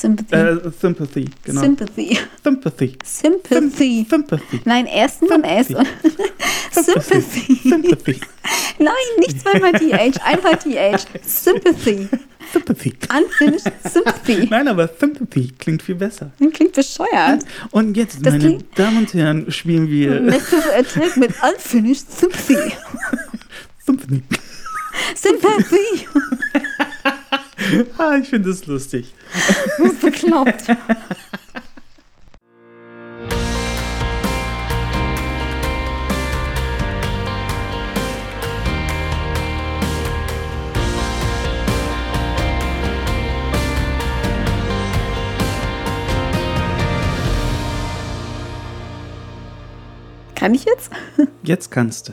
Sympathy. Äh, Sympathy, genau. Sympathy. Sympathy. Sympathy. Sympathy. Nein, erst ein S. Sympathy. Sympathy. Nein, nicht zweimal TH, einmal TH. Sympathy. Sympathy. Unfinished Sympathy. Nein, aber Sympathy klingt viel besser. Klingt bescheuert. Und jetzt, Das meine Damen und Herren, spielen wir Massive Attack mit Unfinished Sympathy. Sympathy. Sympathy. Ah, ich finde es lustig. Bekloppt. Kann ich jetzt? Jetzt kannst du.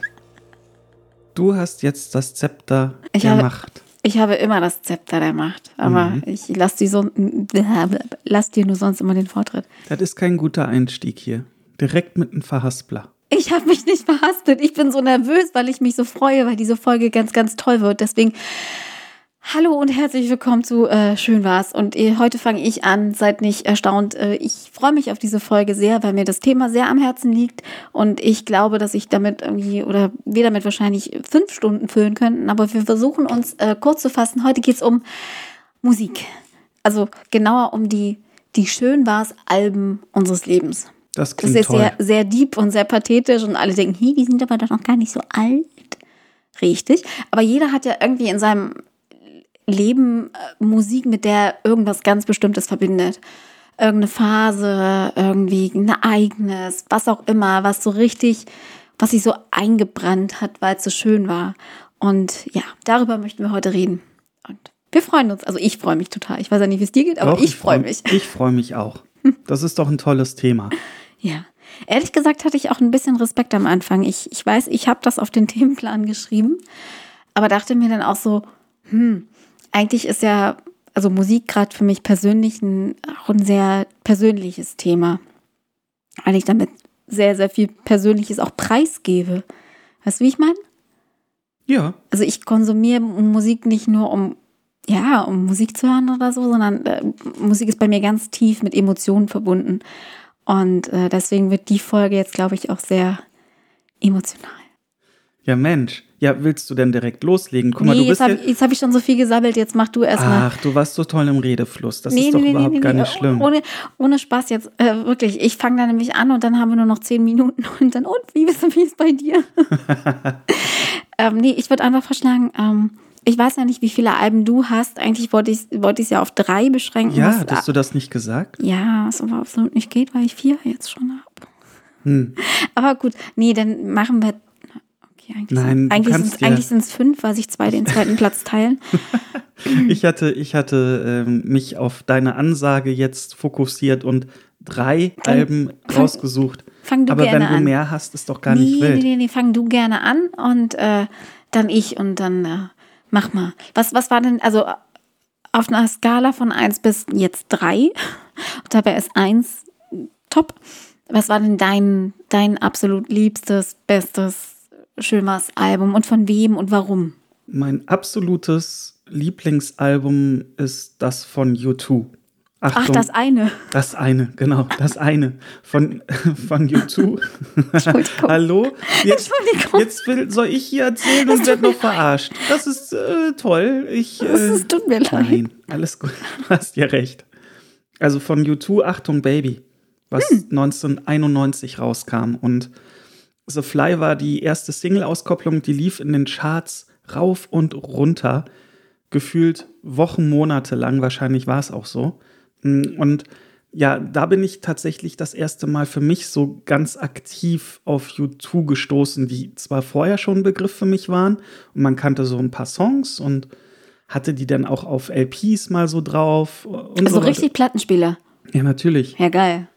Du hast jetzt das Zepter Ich der Macht. Ich habe immer das Zepter der Macht, aber Mhm. ich lass, die so, lass dir nur sonst immer den Vortritt. Das ist kein guter Einstieg hier. Direkt mit einem Verhaspler. Ich habe mich nicht verhaspelt. Ich bin so nervös, weil ich mich so freue, weil diese Folge ganz, ganz toll wird. Deswegen hallo und herzlich willkommen zu äh, Schön war's. Und äh, heute fange ich an. Seid nicht erstaunt. Äh, ich freue mich auf diese Folge sehr, weil mir das Thema sehr am Herzen liegt. Und ich glaube, dass ich damit irgendwie oder wir damit wahrscheinlich fünf Stunden füllen könnten. Aber wir versuchen uns äh, kurz zu fassen. Heute geht's um Musik. Also genauer um die, die Schön war's Alben unseres Lebens. Das Das klingt ist toll. sehr, sehr deep und sehr pathetisch und alle denken, hi, die sind aber doch noch gar nicht so alt. Richtig. Aber jeder hat ja irgendwie in seinem Leben äh, Musik, mit der er irgendwas ganz Bestimmtes verbindet. Irgendeine Phase, irgendwie ein Ereignis, was auch immer, was so richtig, was sich so eingebrannt hat, weil es so schön war. Und ja, darüber möchten wir heute reden. Und wir freuen uns. Also ich freue mich total. Ich weiß ja nicht, wie es dir geht, aber Doch, ich freue freu- mich. Ich freue mich auch. Das ist doch ein tolles Thema. Ja. Ehrlich gesagt hatte ich auch ein bisschen Respekt am Anfang. Ich, ich weiß, ich habe das auf den Themenplan geschrieben, aber dachte mir dann auch so, hm, eigentlich ist ja, also Musik gerade für mich persönlich ein, auch ein sehr persönliches Thema. Weil ich damit sehr, sehr viel Persönliches auch preisgebe. Weißt du, wie ich meine? Ja, Also ich konsumiere Musik nicht nur um, ja, um Musik zu hören oder so, sondern äh, Musik ist bei mir ganz tief mit Emotionen verbunden. Und äh, deswegen wird die Folge jetzt, glaube ich, auch sehr emotional. ja Mensch. Ja, willst du denn direkt loslegen? Guck mal, nee, du jetzt bist habe ja... ich, hab ich schon so viel gesammelt, jetzt mach du erstmal. Ach, du warst so toll im Redefluss. Das ist doch überhaupt gar nicht schlimm. Ohne, ohne Spaß jetzt, äh, wirklich. Ich fange da nämlich an und dann haben wir nur noch zehn Minuten und dann, und wie ist ist bei dir? ähm, nee, ich würde einfach vorschlagen, ähm, ich weiß ja nicht, wie viele Alben du hast. Eigentlich wollte ich es wollte ja auf drei beschränken. ja, hattest du das nicht gesagt? ja, was aber absolut nicht geht, weil ich vier jetzt schon habe. Hm. Aber gut, nee, dann machen wir. Eigentlich Nein, sind- eigentlich kannst sind ja- eigentlich sind's fünf, weil sich zwei den zweiten Platz teilen. Ich hatte, ich hatte ähm, mich auf deine Ansage jetzt fokussiert und drei Dann Alben fang- rausgesucht. fang du Aber wenn gerne du an. mehr hast, ist doch gar nee, nicht wild. Nee, nee, nee, fang du gerne an und äh, dann ich und dann äh, mach mal. Was, was war denn, also auf einer Skala von 1 bis jetzt 3, und dabei ist 1 top. Was war denn dein, dein absolut liebstes, bestes, schönes Album und von wem und warum? Mein absolutes Lieblingsalbum ist das von U2. Achtung, Ach, das eine. das eine, genau, das eine von, von U2. Entschuldigung. Hallo? Jetzt, Entschuldigung. jetzt will, soll ich hier erzählen und werde noch verarscht. Das ist äh, toll. Ich, äh, es tut mir leid. Nein, alles gut. Du hast ja recht. Also von U2, Achtung Baby, was Hm. 1991 rauskam. Und The Fly war die erste Single-Auskopplung, die lief in den Charts rauf und runter. Gefühlt Wochen, Monate lang, wahrscheinlich war es auch so. Und ja, da bin ich tatsächlich das erste Mal für mich so ganz aktiv auf U2 gestoßen, die zwar vorher schon ein Begriff für mich waren und man kannte so ein paar Songs und hatte die dann auch auf LPs mal so drauf. Und Also so richtig Plattenspieler. Ja, natürlich. Ja, geil.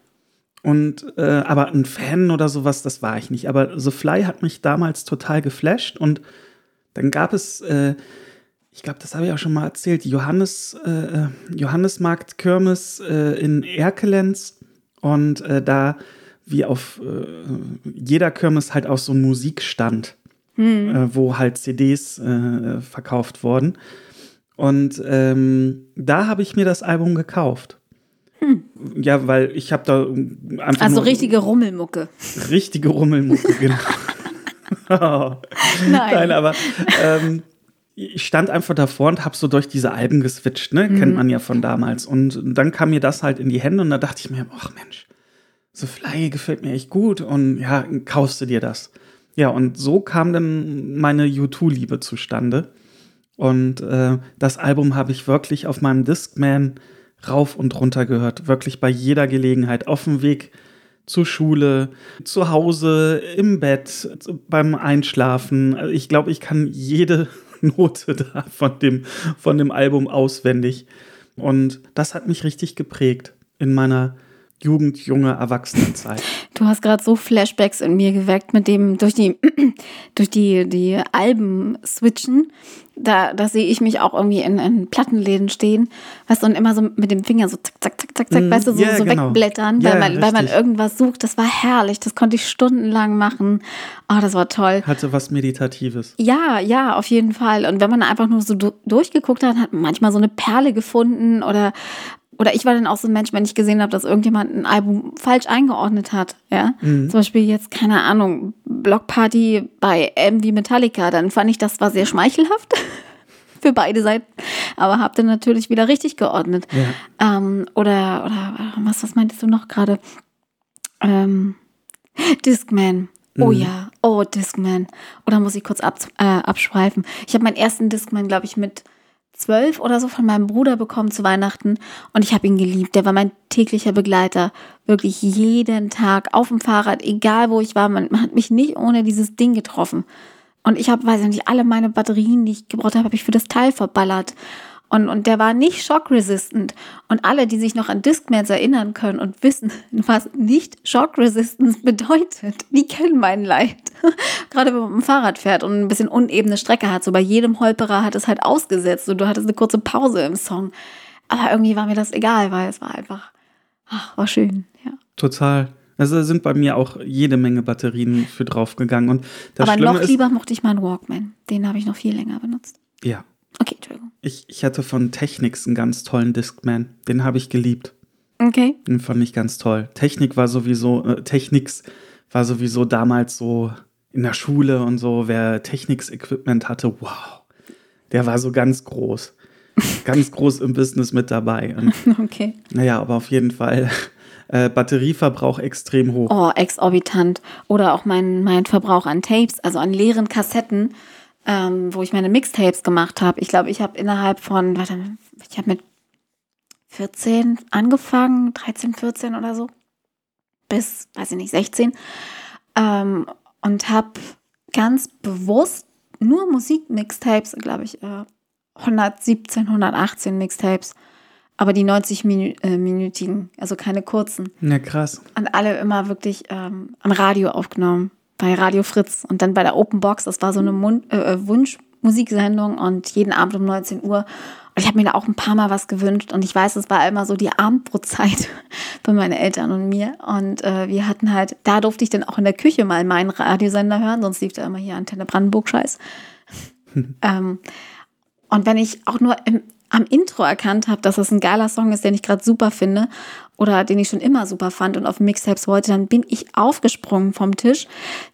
Und äh, aber ein Fan oder sowas, das war ich nicht. Aber The Fly hat mich damals total geflasht und dann gab es, äh, ich glaube, das habe ich auch schon mal erzählt, Johannes, äh, Johannesmarkt Kirmes äh, in Erkelenz und äh, da wie auf äh, jeder Kirmes halt auch so ein Musikstand, äh, wo halt CDs äh, verkauft wurden. Und ähm, da habe ich mir das Album gekauft. Hm. Ja, weil ich habe da einfach. Also richtige Rummelmucke. Richtige Rummelmucke, genau. Nein. Nein, aber ähm, ich stand einfach davor und habe so durch diese Alben geswitcht, ne? Mhm. Kennt man ja von damals. Und dann kam mir das halt in die Hände und da dachte ich mir, ach Mensch, so Fly gefällt mir echt gut und ja, kaufst du dir das. Ja, und so kam dann meine U2-Liebe zustande. Und äh, das Album habe ich wirklich auf meinem Discman rauf und runter gehört. Wirklich bei jeder Gelegenheit. Auf dem Weg zur Schule, zu Hause, im Bett, beim Einschlafen. Ich glaube, ich kann jede Note da von dem, von dem Album auswendig. Und das hat mich richtig geprägt in meiner Jugend, junge Erwachsenenzeit. Du hast gerade so Flashbacks in mir geweckt mit dem durch die durch die die Alben switchen. Da, da sehe ich mich auch irgendwie in, in Plattenläden stehen, weißt du, und immer so mit dem Finger so zack, zack, zack, zack, zack, mm, weißt du, so, yeah, so genau. wegblättern, weil, yeah, man, weil man irgendwas sucht. Das war herrlich, das konnte ich stundenlang machen. Oh, das war toll. Hatte was Meditatives. Ja, ja, auf jeden Fall. Und wenn man einfach nur so durchgeguckt hat, hat man manchmal so eine Perle gefunden oder oder ich war dann auch so ein Mensch, wenn ich gesehen habe, dass irgendjemand ein Album falsch eingeordnet hat, ja. Mhm. Zum Beispiel jetzt, keine Ahnung, Blockparty bei MV Metallica, dann fand ich, das war sehr schmeichelhaft für beide Seiten, aber habe dann natürlich wieder richtig geordnet. Ja. Ähm, oder, oder was, was meintest du noch gerade? Ähm, Discman. Oh mhm. ja, oh Discman. Oder muss ich kurz ab, äh, abschweifen? Ich habe meinen ersten Discman, glaube ich, mit zwölf oder so von meinem Bruder bekommen zu Weihnachten und ich habe ihn geliebt. Der war mein täglicher Begleiter. Wirklich jeden Tag auf dem Fahrrad, egal wo ich war. Man, man hat mich nicht ohne dieses Ding getroffen. Und ich habe, weiß ich nicht, alle meine Batterien, die ich gebraucht habe, habe ich für das Teil verballert. Und, und der war nicht shockresistant. Und alle, die sich noch an Discmans erinnern können und wissen, was nicht shockresistance bedeutet, die kennen mein Leid. Gerade wenn man mit dem Fahrrad fährt und ein bisschen unebene Strecke hat. So bei jedem Holperer hat es halt ausgesetzt und du hattest eine kurze Pause im Song. Aber irgendwie war mir das egal, weil es war einfach, ach, war schön, ja. Total. Also sind bei mir auch jede Menge Batterien für draufgegangen. Und das Aber Schlimme noch lieber mochte ich meinen Walkman. Den habe ich noch viel länger benutzt. Ja, Okay, Entschuldigung. Ich, ich hatte von Technics einen ganz tollen Discman. Den habe ich geliebt. Okay. Den fand ich ganz toll. Technik war sowieso, äh, Technics war sowieso damals so in der Schule und so, wer Technics-Equipment hatte, wow, der war so ganz groß. ganz groß im Business mit dabei. Und, okay. Naja, aber auf jeden Fall. Äh, Batterieverbrauch extrem hoch. Oh, exorbitant. Oder auch mein, mein Verbrauch an Tapes, also an leeren Kassetten ähm, wo ich meine Mixtapes gemacht habe. Ich glaube, ich habe innerhalb von, warte, ich habe mit 14 angefangen, 13, 14 oder so, bis, weiß ich nicht, 16. Ähm, und habe ganz bewusst nur Musik-Mixtapes, glaube ich, äh, 117, 118 Mixtapes, aber die 90-minütigen, äh, also keine kurzen. Ja, krass. Und alle immer wirklich ähm, am Radio aufgenommen bei Radio Fritz und dann bei der Open Box. Das war so eine Mund äh, äh Wunschmusiksendung und jeden Abend um 19 Uhr. Und ich habe mir da auch ein paar Mal was gewünscht und ich weiß, es war immer so die Abendbrotzeit bei meinen Eltern und mir. Und äh, wir hatten halt, da durfte ich dann auch in der Küche mal meinen Radiosender hören, sonst lief da immer hier Antenne Brandenburg Scheiß. ähm, und wenn ich auch nur im, am Intro erkannt habe, dass das ein geiler Song ist, den ich gerade super finde oder den ich schon immer super fand und auf Mixtapes wollte, dann bin ich aufgesprungen vom Tisch,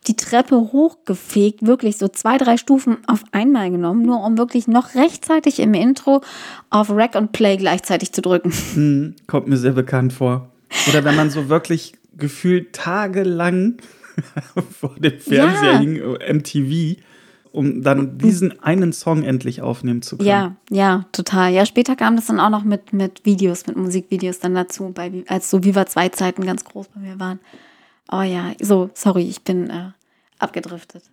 die Treppe hochgefegt, wirklich so zwei, drei Stufen auf einmal genommen, nur um wirklich noch rechtzeitig im Intro auf Rack und Play gleichzeitig zu drücken. Hm, kommt mir sehr bekannt vor. Oder wenn man so wirklich gefühlt tagelang vor dem Fernseher ja. hing, MTV um dann diesen einen Song endlich aufnehmen zu können. Ja, ja, total. Ja, später kam das dann auch noch mit, mit Videos, mit Musikvideos dann dazu, bei, als so Viva 2 Zeiten ganz groß bei mir waren. Oh ja, so, sorry, ich bin äh, abgedriftet.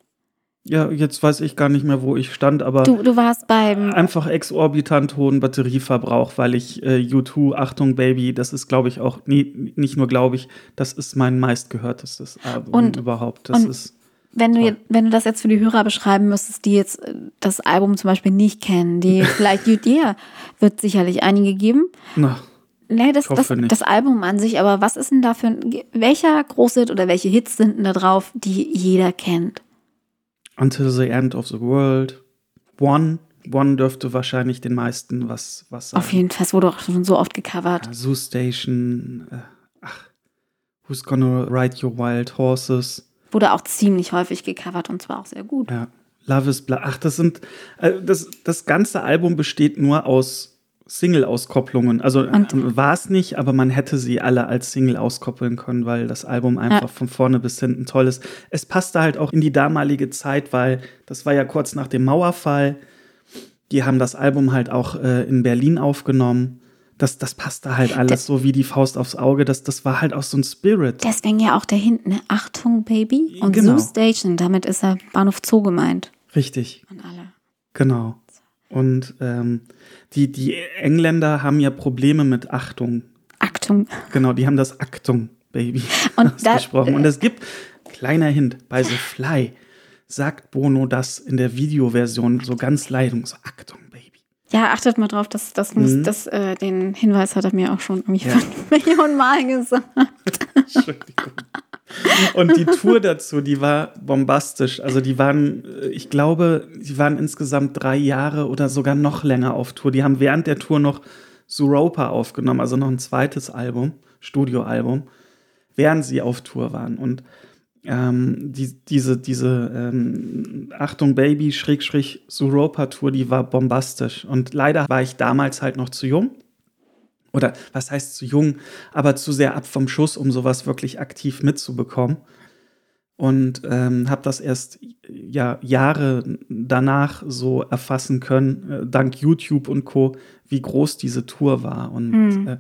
Ja, jetzt weiß ich gar nicht mehr, wo ich stand, aber. Du, du warst beim. Einfach exorbitant hohen Batterieverbrauch, weil ich äh, U2, Achtung Baby, das ist, glaube ich, auch, nee, nicht nur glaube ich, das ist mein meistgehörtestes Album und, überhaupt. Das und, ist wenn du, wenn du das jetzt für die Hörer beschreiben müsstest, die jetzt äh, das Album zum Beispiel nicht kennen, die vielleicht dir wird sicherlich einige geben. Na, nee, das, das, das, Album an sich, aber was ist denn da für ein, welcher Großhit oder welche Hits sind denn da drauf, die jeder kennt? Until the End of the World, One, One dürfte wahrscheinlich den meisten was, was sagen. Auf jeden Fall, es wurde auch schon so oft gecovert. Ja, Zoo Station, äh, ach, Who's Gonna Ride Your Wild Horses. Wurde auch ziemlich häufig gecovert und zwar auch sehr gut. Ja, Love is Blind. Ach, das sind, äh, das, das ganze Album besteht nur aus Single-Auskopplungen. Also war es nicht, aber man hätte sie alle als Single auskoppeln können, weil das Album einfach ja. von vorne bis hinten toll ist. Es passte halt auch in die damalige Zeit, weil das war ja kurz nach dem Mauerfall. Die haben das Album halt auch äh, in Berlin aufgenommen. Das, das passte halt alles das, so wie die Faust aufs Auge. Das, das war halt auch so ein Spirit. Deswegen ja auch der hinten, ne? Achtung, Baby. Und genau. Zoo Station, damit ist er Bahnhof Zoo gemeint. Richtig. An alle. Genau. Und ähm, die, die Engländer haben ja Probleme mit Achtung. Achtung. Genau, die haben das Achtung, Baby, und da, gesprochen. Und es gibt, kleiner Hint, bei The Fly sagt Bono das in der Videoversion so ganz leid und so Achtung. Ja, achtet mal drauf, dass das, mhm. das äh, den Hinweis hat er mir auch schon irgendwie ja. Millionen Mal gesagt. Entschuldigung. Und die Tour dazu, die war bombastisch. Also die waren, äh, ich glaube, die waren insgesamt drei Jahre oder sogar noch länger auf Tour. Die haben während der Tour noch Zuropa aufgenommen, also noch ein zweites Album, Studioalbum, während sie auf Tour waren. Und ähm, die, diese, diese ähm, Achtung Baby Schräg Suropa Tour, die war bombastisch. Und leider war ich damals halt noch zu jung oder was heißt zu jung, aber zu sehr ab vom Schuss, um sowas wirklich aktiv mitzubekommen. Und ähm, habe das erst ja, Jahre danach so erfassen können, äh, dank YouTube und Co., wie groß diese Tour war. Und mhm. äh,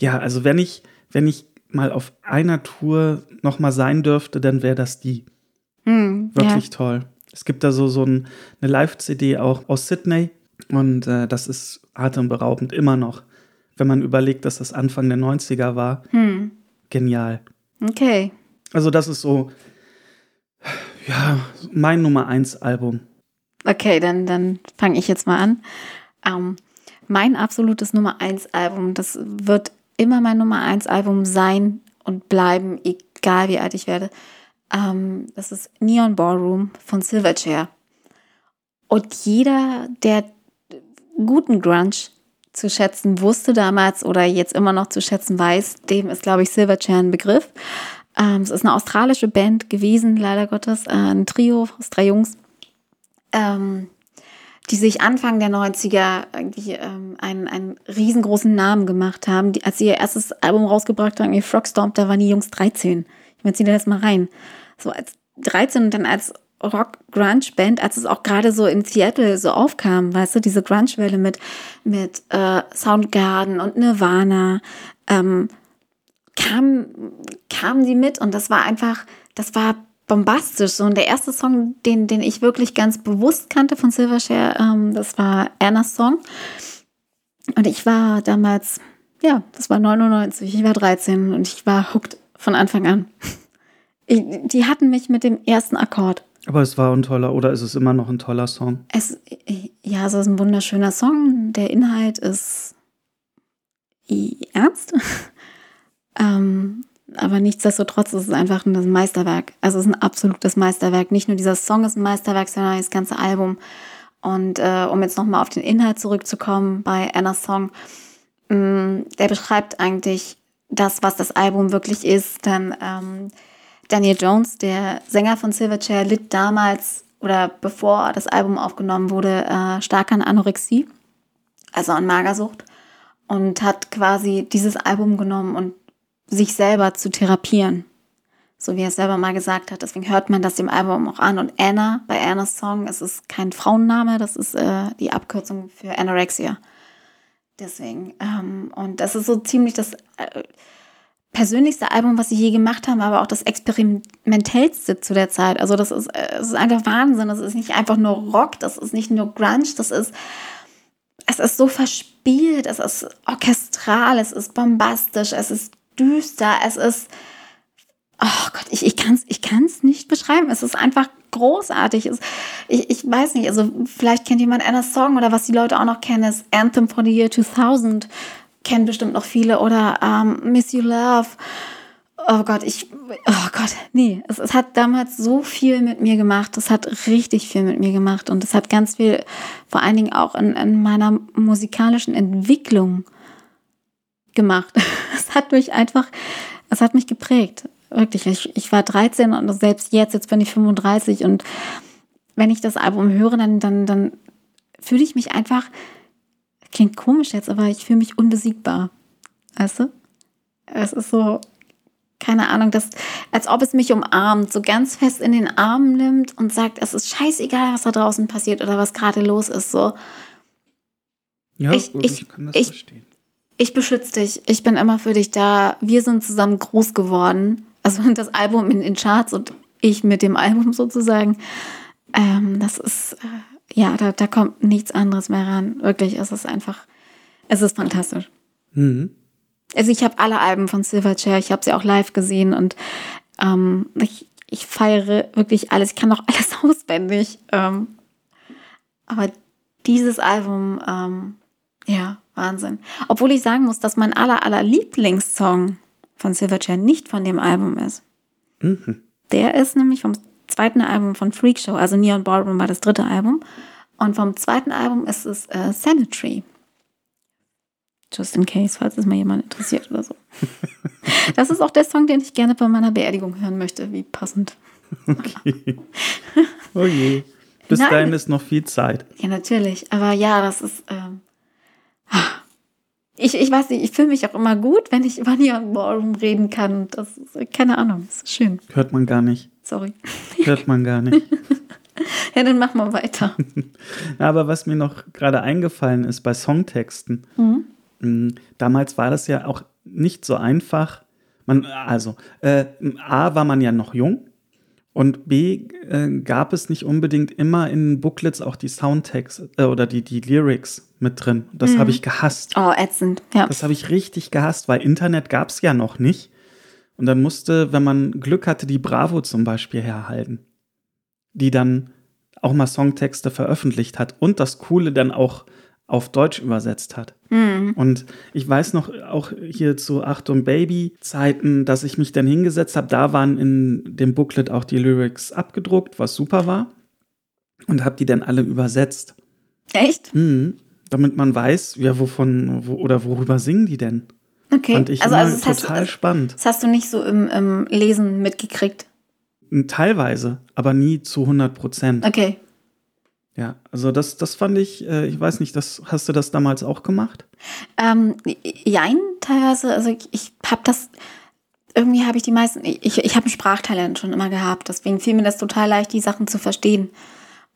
ja, also wenn ich, wenn ich mal auf einer Tour noch mal sein dürfte, dann wäre das die. Mhm, Wirklich ja. toll. Es gibt da so, so ein, eine Live-CD auch aus Sydney und äh, das ist atemberaubend immer noch wenn man überlegt, dass das Anfang der 90er war. Hm. Genial. Okay. Also das ist so, ja, mein Nummer 1 Album. Okay, dann, dann fange ich jetzt mal an. Ähm, mein absolutes Nummer 1 Album, das wird immer mein Nummer 1 Album sein und bleiben, egal wie alt ich werde. Ähm, das ist Neon Ballroom von Silverchair. Und jeder, der guten Grunge zu schätzen wusste damals oder jetzt immer noch zu schätzen weiß, dem ist, glaube ich, Silverchair ein Begriff. Ähm, es ist eine australische Band gewesen, leider Gottes, äh, ein Trio aus drei Jungs, ähm, die sich Anfang der 90er irgendwie ähm, einen, einen riesengroßen Namen gemacht haben. Die, als sie ihr erstes Album rausgebracht haben, ihr Frogstomp, da waren die Jungs 13. Ich meine, zieh dir das mal rein. So als 13 und dann als Rock-Grunge-Band, als es auch gerade so in Seattle so aufkam, weißt du, diese Grunge-Welle mit, mit äh, Soundgarden und Nirvana, ähm, kam, kamen die mit und das war einfach, das war bombastisch. So, und der erste Song, den, den ich wirklich ganz bewusst kannte von Silverchair, ähm, das war Anna's Song. Und ich war damals, ja, das war 99, ich war 13 und ich war hooked von Anfang an. Ich, die hatten mich mit dem ersten Akkord. Aber es war ein toller, oder ist es immer noch ein toller Song? Es, ja, es ist ein wunderschöner Song. Der Inhalt ist ernst. ähm, aber nichtsdestotrotz ist es einfach ein Meisterwerk. Also es ist ein absolutes Meisterwerk. Nicht nur dieser Song ist ein Meisterwerk, sondern das ganze Album. Und äh, um jetzt nochmal auf den Inhalt zurückzukommen bei Anna's Song, mh, mm, der beschreibt eigentlich das, was das Album wirklich ist. Dann ähm, Daniel Jones, der Sänger von Silverchair, litt damals oder bevor das Album aufgenommen wurde, äh, stark an Anorexie, also an Magersucht, und hat quasi dieses Album genommen und sich selber zu therapieren. So wie er es selber mal gesagt hat. Deswegen hört man das dem Album auch an. Und Anna, bei Annas Song, es ist kein Frauenname, das ist äh, die Abkürzung für Anorexia. Deswegen, ähm, und das ist so ziemlich das. Äh, persönlichste Album, was sie je gemacht haben, aber auch das experimentellste zu der Zeit. Also das ist, äh, es ist einfach Wahnsinn. Das ist nicht einfach nur Rock, das ist nicht nur Grunge, das ist, es ist so verspielt, es ist orchestral, es ist bombastisch, es ist düster, es ist, oh Gott, ich, ich kann es ich kann's nicht beschreiben. Es ist einfach großartig. Es, ich, ich weiß nicht, also vielleicht kennt jemand einen Song oder was die Leute auch noch kennen, ist Anthem for the Year 2000 kennen bestimmt noch viele oder ähm, Miss You Love oh Gott, ich, oh Gott, nee, es, es hat damals so viel mit mir gemacht. Es hat richtig viel mit mir gemacht und es hat ganz viel, vor allen Dingen auch in, in meiner musikalischen Entwicklung gemacht. Es hat mich einfach, es hat mich geprägt. Wirklich, ich, ich war 13 und selbst jetzt, jetzt bin ich 35 und wenn ich das Album höre, dann, dann, dann fühle ich mich einfach, klingt komisch jetzt, aber ich fühle mich unbesiegbar. Weißt du? Es ist so, keine Ahnung, das, als ob es mich umarmt, so ganz fest in den Arm nimmt und sagt, es ist scheißegal, was da draußen passiert oder was gerade los ist. So. Ja, ich, ich, ich, kann das ich, verstehen. Ich beschütze dich. Ich bin immer für dich da. Wir sind zusammen groß geworden. Also das Album in den Charts und ich mit dem Album sozusagen. Ähm, das ist, äh, ja, da, da kommt nichts anderes mehr ran. Wirklich, es ist einfach, es ist fantastisch. Mhm. Also ich habe alle Alben von Silverchair, ich habe sie auch live gesehen und ähm, ich, ich feiere wirklich alles. Ich kann auch alles auswendig. Ähm, aber dieses Album, ähm, ja, Wahnsinn. Obwohl ich sagen muss, dass mein aller, aller Lieblingssong von Silverchair nicht von dem Album ist. Mhm. Der ist nämlich vom zweiten Album von Freak Show, also Neon Ballroom war das dritte Album. Und vom zweiten Album ist es äh, Sanitary. Just in case, falls es mal jemand interessiert oder so. Das ist auch der Song, den ich gerne bei meiner Beerdigung hören möchte. Wie passend. Okay. Oh je. Bis Nein. dahin ist noch viel Zeit. Ja, natürlich. Aber ja, das ist. Ähm, ich, ich weiß nicht, ich fühle mich auch immer gut, wenn ich über Neon Ballroom reden kann. Das ist, keine Ahnung, das ist schön. Hört man gar nicht. Sorry. Hört man gar nicht. Ja, dann mach mal weiter. Aber was mir noch gerade eingefallen ist bei Songtexten, Mhm. mh, damals war das ja auch nicht so einfach. Man, also, äh, A war man ja noch jung und B äh, gab es nicht unbedingt immer in Booklets auch die Soundtext äh, oder die, die Lyrics mit drin. Das habe ich gehasst. Oh, ätzend. Ja. Das habe ich richtig gehasst, weil Internet gab es ja noch nicht. Und dann musste, wenn man Glück hatte, die Bravo zum Beispiel herhalten, die dann auch mal Songtexte veröffentlicht hat und das Coole dann auch auf Deutsch übersetzt hat. Mhm. Und ich weiß noch auch hier zu Achtung Baby Zeiten, dass ich mich dann hingesetzt habe. Da waren in dem Booklet auch die Lyrics abgedruckt, was super war. Und habe die dann alle übersetzt. Echt? Mhm. Damit man weiß, ja, wovon wo, oder worüber singen die denn? Okay. Fand ich also, also das, hast, total du- spannend. das hast du nicht so im, im Lesen mitgekriegt. Teilweise, aber nie zu 100 Prozent. Okay. Ja, also das, das fand ich, äh, ich weiß nicht, das, hast du das damals auch gemacht? Ähm, jein, teilweise, also ich, ich habe das, irgendwie habe ich die meisten, ich, ich habe ein Sprachtalent schon immer gehabt, deswegen fiel mir das total leicht, die Sachen zu verstehen.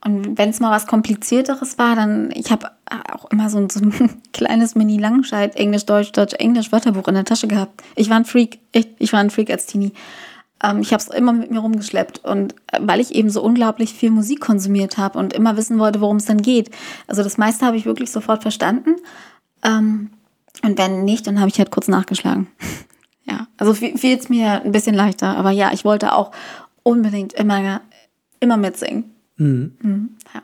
Und wenn es mal was Komplizierteres war, dann, ich habe auch immer so, ein- so ein kleines Mini-Langscheid, Englisch, Deutsch, Deutsch, Englisch, Wörterbuch in der Tasche gehabt. Ich war ein Freak, echt, ich war ein Freak als Teenie. Ähm, ich habe es immer mit mir rumgeschleppt und äh, weil ich eben so unglaublich viel Musik konsumiert habe und immer wissen wollte, worum es dann geht. Also das meiste habe ich wirklich sofort verstanden. Ähm, und wenn nicht, dann habe ich halt kurz nachgeschlagen. ja, also fiel es mir ein bisschen leichter. Aber ja, ich wollte auch unbedingt immer, immer mitsingen. Mhm. Mhm. Ja.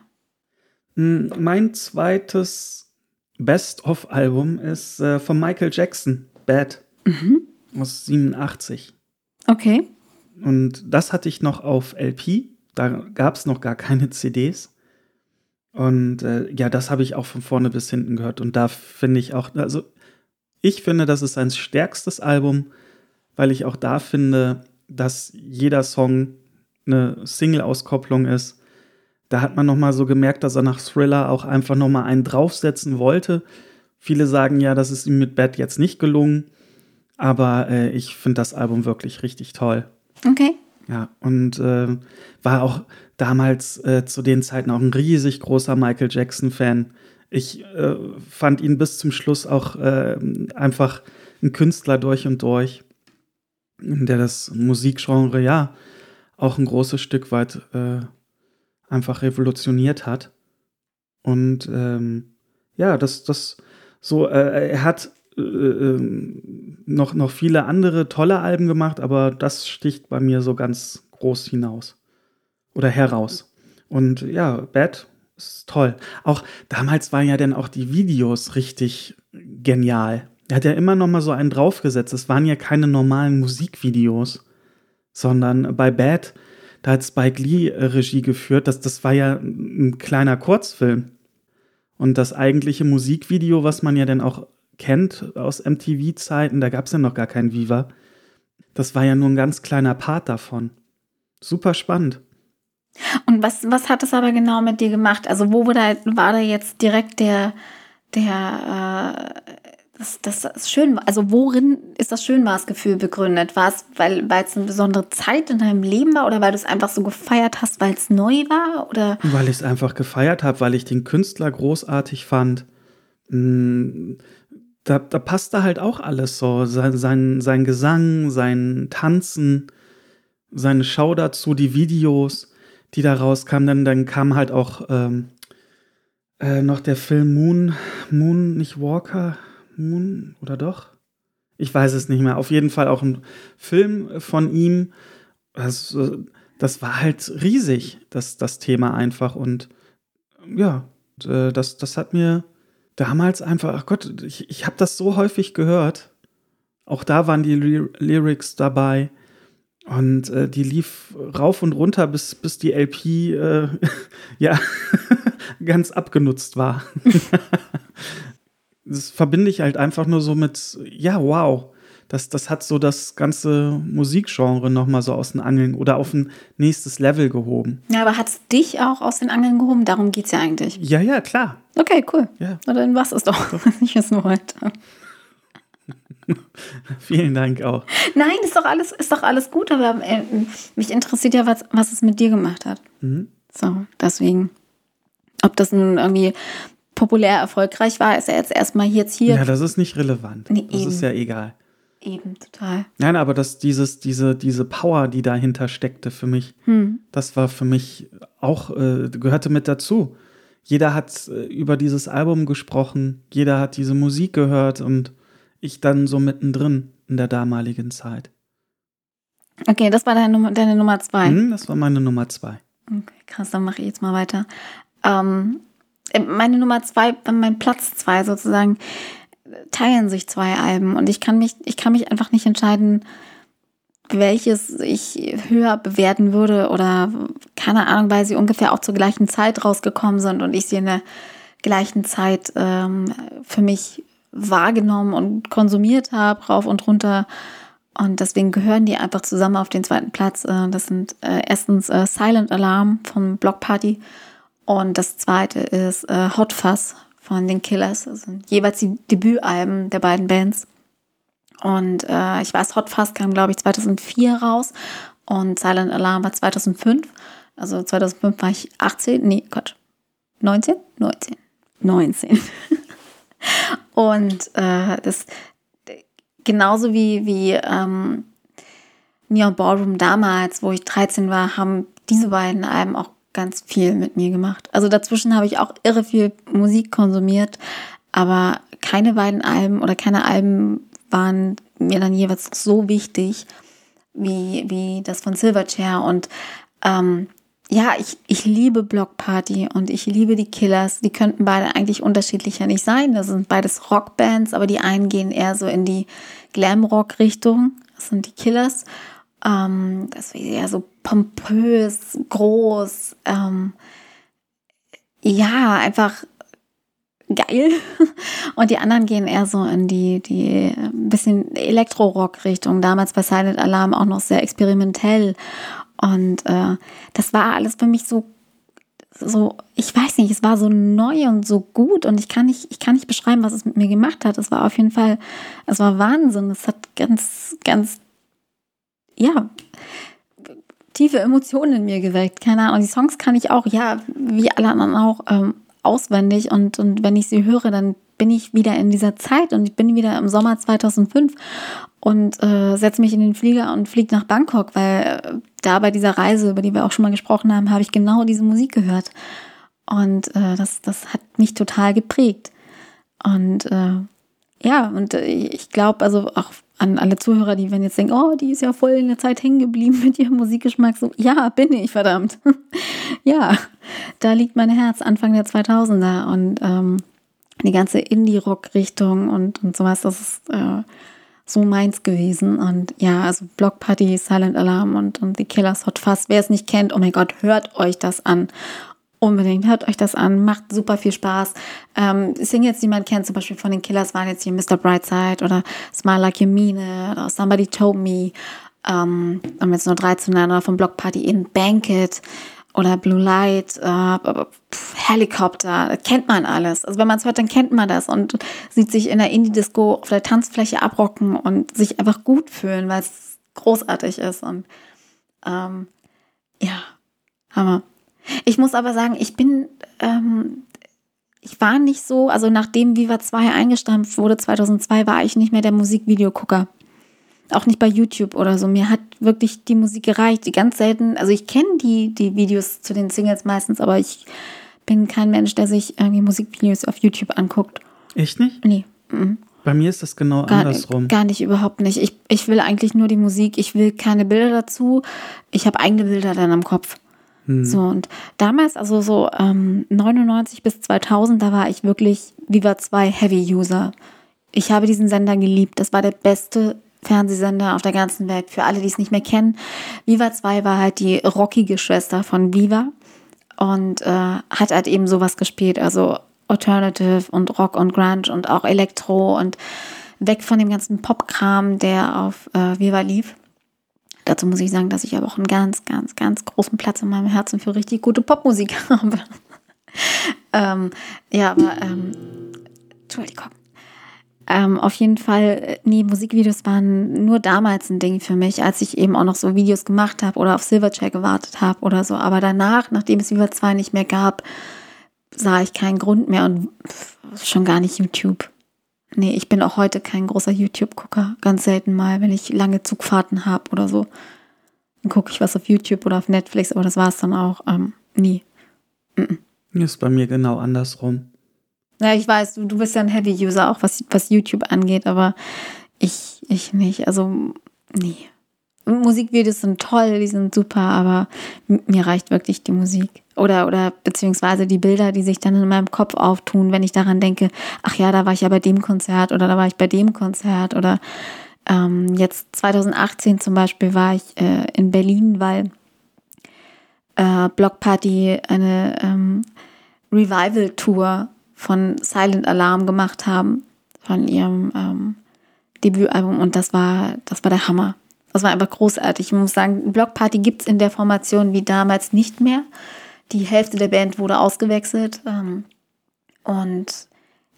Mm, Mein zweites Best-of-Album ist äh, von Michael Jackson, Bad, aus 87. Okay. Und das hatte ich noch auf LP. Da gab es noch gar keine CDs. Und äh, ja, das habe ich auch von vorne bis hinten gehört. Und da finde ich auch, also ich finde, das ist sein stärkstes Album, weil ich auch da finde, dass jeder Song eine Single-Auskopplung ist. Da hat man noch mal so gemerkt, dass er nach Thriller auch einfach noch mal einen draufsetzen wollte. Viele sagen ja, das ist ihm mit Bad jetzt nicht gelungen. Aber äh, ich finde das Album wirklich richtig toll. Okay. Ja, und äh, war auch damals äh, zu den Zeiten auch ein riesig großer Michael Jackson-Fan. Ich äh, fand ihn bis zum Schluss auch äh, einfach ein Künstler durch und durch, der das Musikgenre ja auch ein großes Stück weit äh, einfach revolutioniert hat. Und ähm, ja, das, das so, äh, er hat äh, ähm, noch, noch viele andere tolle Alben gemacht, aber das sticht bei mir so ganz groß hinaus. Oder heraus. Und ja, Bad ist toll. Auch damals waren ja dann auch die Videos richtig genial. er hat ja immer noch mal so einen draufgesetzt. Es waren ja keine normalen Musikvideos, sondern bei Bad, da hat Spike Lee äh, Regie geführt. Das, das war ja ein kleiner Kurzfilm. Und das eigentliche Musikvideo, was man ja dann auch kennt aus MTV-Zeiten, da gab es ja noch gar kein Viva. Das war ja nur ein ganz kleiner Part davon. Super spannend. Und was, was hat es aber genau mit dir gemacht? Also wo war da, war da jetzt direkt der, der, äh, das, das, das schön, also worin ist das Schönmaßgefühl begründet? War es, weil, es eine besondere Zeit in deinem Leben war oder weil du es einfach so gefeiert hast, weil es neu war? Oder? Weil ich es einfach gefeiert habe, weil ich den Künstler großartig fand. Mm, da, da passte halt auch alles so. Sein, sein, sein Gesang, sein Tanzen, seine Schau dazu, die Videos die da rauskam. Dann, dann kam halt auch ähm, äh, noch der Film Moon, Moon, nicht Walker, Moon oder doch? Ich weiß es nicht mehr. Auf jeden Fall auch ein Film von ihm. Das, das war halt riesig, das, das Thema einfach. Und ja, äh, das, das hat mir damals einfach, ach Gott, ich, ich habe das so häufig gehört. Auch da waren die Lyrics dabei. Und äh, die lief rauf und runter, bis, bis die LP äh, ja ganz abgenutzt war. das verbinde ich halt einfach nur so mit, ja, wow. Das, das hat so das ganze Musikgenre nochmal so aus den Angeln oder auf ein nächstes Level gehoben. Ja, aber hat es dich auch aus den Angeln gehoben? Darum geht es ja eigentlich. Ja, ja, klar. Okay, cool. Ja. Na, dann war es doch, was ich wissen wollte. Vielen Dank auch. Nein, ist doch alles, ist doch alles gut, aber äh, mich interessiert ja, was, was es mit dir gemacht hat. Mhm. So, deswegen. Ob das nun irgendwie populär erfolgreich war, ist ja jetzt erstmal jetzt hier. Ja, das ist nicht relevant. Nee, das eben. ist ja egal. Eben, total. Nein, aber das, dieses, diese, diese Power, die dahinter steckte für mich, hm. das war für mich auch, äh, gehörte mit dazu. Jeder hat äh, über dieses Album gesprochen, jeder hat diese Musik gehört und ich dann so mittendrin in der damaligen Zeit. Okay, das war deine, Nummer, deine Nummer zwei. Hm, das war meine Nummer zwei. Okay, krass, dann mache ich jetzt mal weiter. Ähm, meine Nummer zwei, mein Platz zwei sozusagen, teilen sich zwei Alben und ich kann mich, ich kann mich einfach nicht entscheiden, welches ich höher bewerten würde oder keine Ahnung, weil sie ungefähr auch zur gleichen Zeit rausgekommen sind und ich sie in der gleichen Zeit ähm, für mich wahrgenommen und konsumiert habe, rauf und runter. Und deswegen gehören die einfach zusammen auf den zweiten Platz. Äh, das sind äh, erstens äh, Silent Alarm von Block Party und das zweite ist Hot Fuzz von den Killers. Das sind jeweils die Debütalben der beiden Bands. Und ich weiß, Hot Fuzz kam, glaube ich, 2004 raus und Silent Alarm war 2005. Also 2005 war ich 18, nee, Gott, 19? 19. 19. Und äh, das genauso wie, wie ähm, Neon Ballroom damals, wo ich 13 war, haben diese beiden Alben auch ganz viel mit mir gemacht. Also dazwischen habe ich auch irre viel Musik konsumiert, aber keine beiden Alben oder keine Alben waren mir dann jeweils so wichtig wie, wie das von Silverchair. Und ähm, ja, ich, ich liebe Block Party und ich liebe die Killers. Die könnten beide eigentlich unterschiedlicher nicht sein. Das sind beides Rockbands, aber die einen gehen eher so in die Glam-Rock-Richtung. Das sind die Killers. Ähm, das wäre eher so pompös, groß. Ähm, ja, einfach geil. Und die anderen gehen eher so in die, die ein bisschen Elektro-Rock-Richtung. Damals bei Silent Alarm auch noch sehr experimentell. Und äh, das war alles für mich so, so, ich weiß nicht, es war so neu und so gut und ich kann nicht, ich kann nicht beschreiben, was es mit mir gemacht hat. Es war auf jeden Fall, es war Wahnsinn. Es hat ganz, ganz, ja, tiefe Emotionen in mir geweckt. Keine Ahnung. Die Songs kann ich auch, ja, wie alle anderen auch, ähm, auswendig und, und wenn ich sie höre, dann bin ich wieder in dieser Zeit und ich bin wieder im Sommer 2005 und äh, setze mich in den Flieger und fliege nach Bangkok, weil äh, da bei dieser Reise, über die wir auch schon mal gesprochen haben, habe ich genau diese Musik gehört. Und äh, das, das hat mich total geprägt. Und äh, ja, und äh, ich glaube, also auch an alle Zuhörer, die wenn jetzt denken, oh, die ist ja voll in der Zeit hängen geblieben mit ihrem Musikgeschmack, so, ja, bin ich, verdammt. ja, da liegt mein Herz Anfang der 2000er und ähm, die ganze Indie-Rock-Richtung und, und sowas, das ist äh, so meins gewesen. Und ja, also Block Party, Silent Alarm und, und The Killers Hot Fuzz. Wer es nicht kennt, oh mein Gott, hört euch das an. Unbedingt, hört euch das an, macht super viel Spaß. Ähm, Singles, die man kennt, zum Beispiel von den Killers, waren jetzt hier Mr. Brightside oder Smile Like You Mean oder Somebody Told Me. Ähm, um jetzt nur drei zu nennen, oder von Block Party in Banket oder Blue Light, äh, Helikopter, kennt man alles. Also wenn man es hört, dann kennt man das und sieht sich in der Indie-Disco auf der Tanzfläche abrocken und sich einfach gut fühlen, weil es großartig ist. Und ähm, ja, Hammer. Ich muss aber sagen, ich bin, ähm, ich war nicht so, also nachdem Viva 2 eingestampft wurde 2002, war ich nicht mehr der Musikvideogucker. Auch nicht bei YouTube oder so. Mir hat wirklich die Musik gereicht. Die ganz selten, also ich kenne die, die Videos zu den Singles meistens, aber ich bin kein Mensch, der sich irgendwie Musikvideos auf YouTube anguckt. Echt nicht? Nee. Mhm. Bei mir ist das genau Gar, andersrum. gar nicht, überhaupt nicht. Ich, ich will eigentlich nur die Musik. Ich will keine Bilder dazu. Ich habe eigene Bilder dann am Kopf. So, und damals, also so ähm, 99 bis 2000, da war ich wirklich Viva 2 Heavy-User. Ich habe diesen Sender geliebt. Das war der beste Fernsehsender auf der ganzen Welt. Für alle, die es nicht mehr kennen. Viva 2 war halt die rockige Schwester von Viva und äh, hat halt eben sowas gespielt. Also Alternative und Rock und Grunge und auch Elektro und weg von dem ganzen Popkram, der auf äh, Viva lief. Dazu muss ich sagen, dass ich aber auch einen ganz, ganz, ganz großen Platz in meinem Herzen für richtig gute Popmusik habe. ähm, ja, aber ähm, Entschuldigung. Ähm, auf jeden Fall, nee, Musikvideos waren nur damals ein Ding für mich, als ich eben auch noch so Videos gemacht habe oder auf Silverchair gewartet habe oder so. Aber danach, nachdem es Viva 2 nicht mehr gab, sah ich keinen Grund mehr und schon gar nicht YouTube. Nee, ich bin auch heute kein großer YouTube-Gucker. Ganz selten mal, wenn ich lange Zugfahrten habe oder so. Dann gucke ich was auf YouTube oder auf Netflix, aber das war es dann auch ähm, nie. Ist bei mir genau andersrum. Ja, ich weiß, du, du bist ja ein Heavy-User, auch was, was YouTube angeht, aber ich, ich nicht. Also, nee. Musikvideos sind toll, die sind super, aber mir reicht wirklich die Musik. Oder, oder beziehungsweise die Bilder, die sich dann in meinem Kopf auftun, wenn ich daran denke, ach ja, da war ich ja bei dem Konzert oder da war ich bei dem Konzert oder ähm, jetzt 2018 zum Beispiel war ich äh, in Berlin, weil äh, Block Party eine ähm, Revival-Tour von Silent Alarm gemacht haben, von ihrem ähm, Debütalbum und das war, das war der Hammer. Das war einfach großartig. Ich muss sagen, Block Party gibt es in der Formation wie damals nicht mehr. Die Hälfte der Band wurde ausgewechselt ähm, und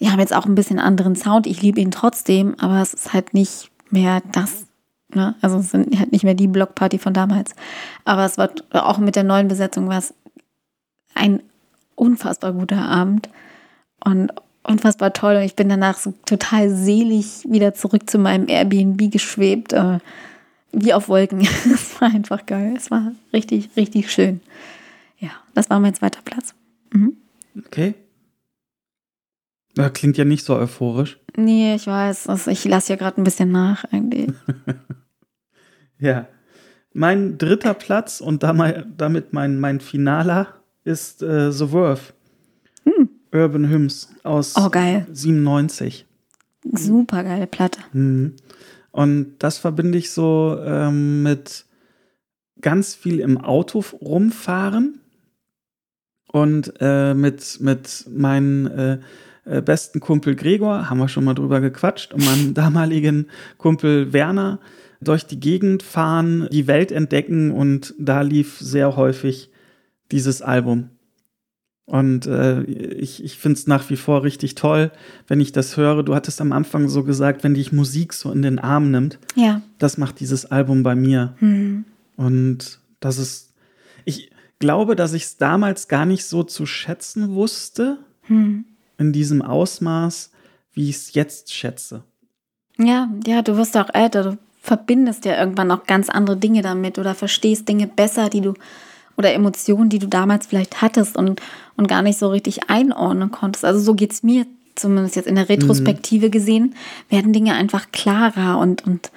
die haben jetzt auch ein bisschen anderen Sound. Ich liebe ihn trotzdem, aber es ist halt nicht mehr das. Ne? Also es sind halt nicht mehr die Block Party von damals. Aber es war auch mit der neuen Besetzung war es ein unfassbar guter Abend und unfassbar toll. Und ich bin danach so total selig wieder zurück zu meinem Airbnb geschwebt, äh, wie auf Wolken. Es war einfach geil. Es war richtig, richtig schön. Ja, das war mein zweiter Platz. Mhm. Okay. Ja, klingt ja nicht so euphorisch. Nee, ich weiß. Also ich lasse ja gerade ein bisschen nach eigentlich. Ja. Mein dritter Platz und damit, mein, mein Finaler ist äh, The Worth. Urban Hymns aus Oh, geil. 97. Super geile Platte. Mhm. Und das verbinde ich so ähm, mit ganz viel im Auto rumfahren und äh, mit, mit meinem äh, äh, besten Kumpel Gregor, haben wir schon mal drüber gequatscht, und meinem damaligen Kumpel Werner durch die Gegend fahren, die Welt entdecken und da lief sehr häufig dieses Album. Und äh, ich, ich finde es nach wie vor richtig toll, wenn ich das höre. Du hattest am Anfang so gesagt, wenn dich Musik so in den Arm nimmt. Ja. Das macht dieses Album bei mir. Hm. Und das ist, ich glaube, dass ich es damals gar nicht so zu schätzen wusste, Hm. in diesem Ausmaß, wie ich es jetzt schätze. Ja, ja, du wirst auch älter. Du verbindest ja irgendwann auch ganz andere Dinge damit oder verstehst Dinge besser, die du oder Emotionen, die du damals vielleicht hattest und, und gar nicht so richtig einordnen konntest. Also so geht's mir zumindest jetzt in der Retrospektive gesehen, werden Dinge einfach klarer und, und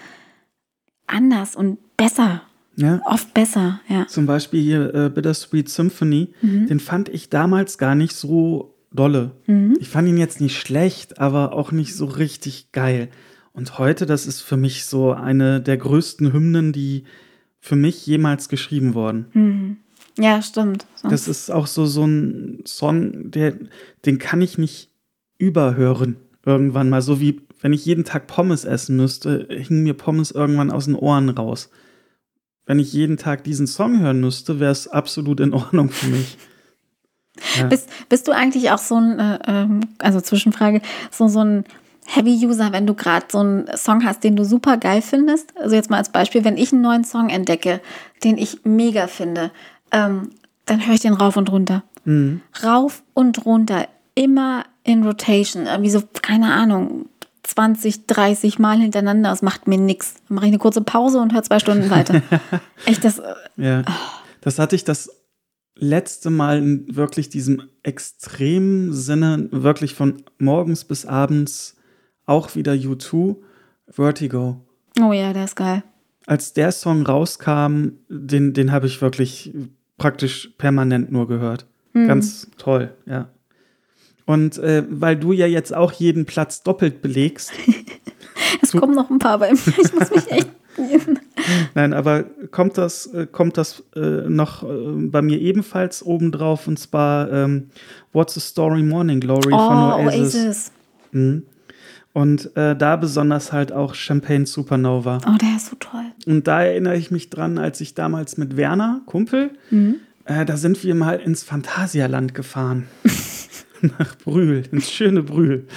anders und besser. Ja. Oft besser, ja. Zum Beispiel hier äh, Bittersweet Symphony, den fand ich damals gar nicht so dolle. Ich fand ihn jetzt nicht schlecht, aber auch nicht so richtig geil. Und heute, das ist für mich so eine der größten Hymnen, die für mich jemals geschrieben wurden. Ja, stimmt. So. Das ist auch so, so ein Song, der, den kann ich nicht überhören. Irgendwann mal. So wie wenn ich jeden Tag Pommes essen müsste, hingen mir Pommes irgendwann aus den Ohren raus. Wenn ich jeden Tag diesen Song hören müsste, wäre es absolut in Ordnung für mich. Ja. Bist, bist du eigentlich auch so ein, äh, ähm, also Zwischenfrage, so, so ein Heavy-User, wenn du gerade so einen Song hast, den du super geil findest? Also jetzt mal als Beispiel, wenn ich einen neuen Song entdecke, den ich mega finde, ähm, dann höre ich den rauf und runter. Mhm. Rauf und runter, immer in Rotation, irgendwie so, keine Ahnung, 20, 30 Mal hintereinander, das macht mir nichts. Dann mache ich eine kurze Pause und höre zwei Stunden weiter. Echt, das, Ja. Das hatte ich das letzte Mal in wirklich diesem extremen Sinne, wirklich von morgens bis abends, auch wieder U2, Vertigo. oh ja, der ist geil. Als der Song rauskam, den, den habe ich wirklich praktisch permanent nur gehört. Ganz toll, ja. Und äh, weil du ja jetzt auch jeden Platz doppelt belegst, Es kommen noch ein paar bei mir. Ich muss mich echt. Nein, aber kommt das, äh, kommt das äh, noch äh, bei mir ebenfalls obendrauf und zwar ähm, What's the Story Morning Glory Oh, von Oasis. Oasis. Mhm. Und äh, da besonders halt auch Champagne Supernova. Oh, der ist so toll. Und da erinnere ich mich dran, als ich damals mit Werner, Kumpel, äh, da sind wir mal ins Phantasialand gefahren. Nach Brühl, ins schöne Brühl.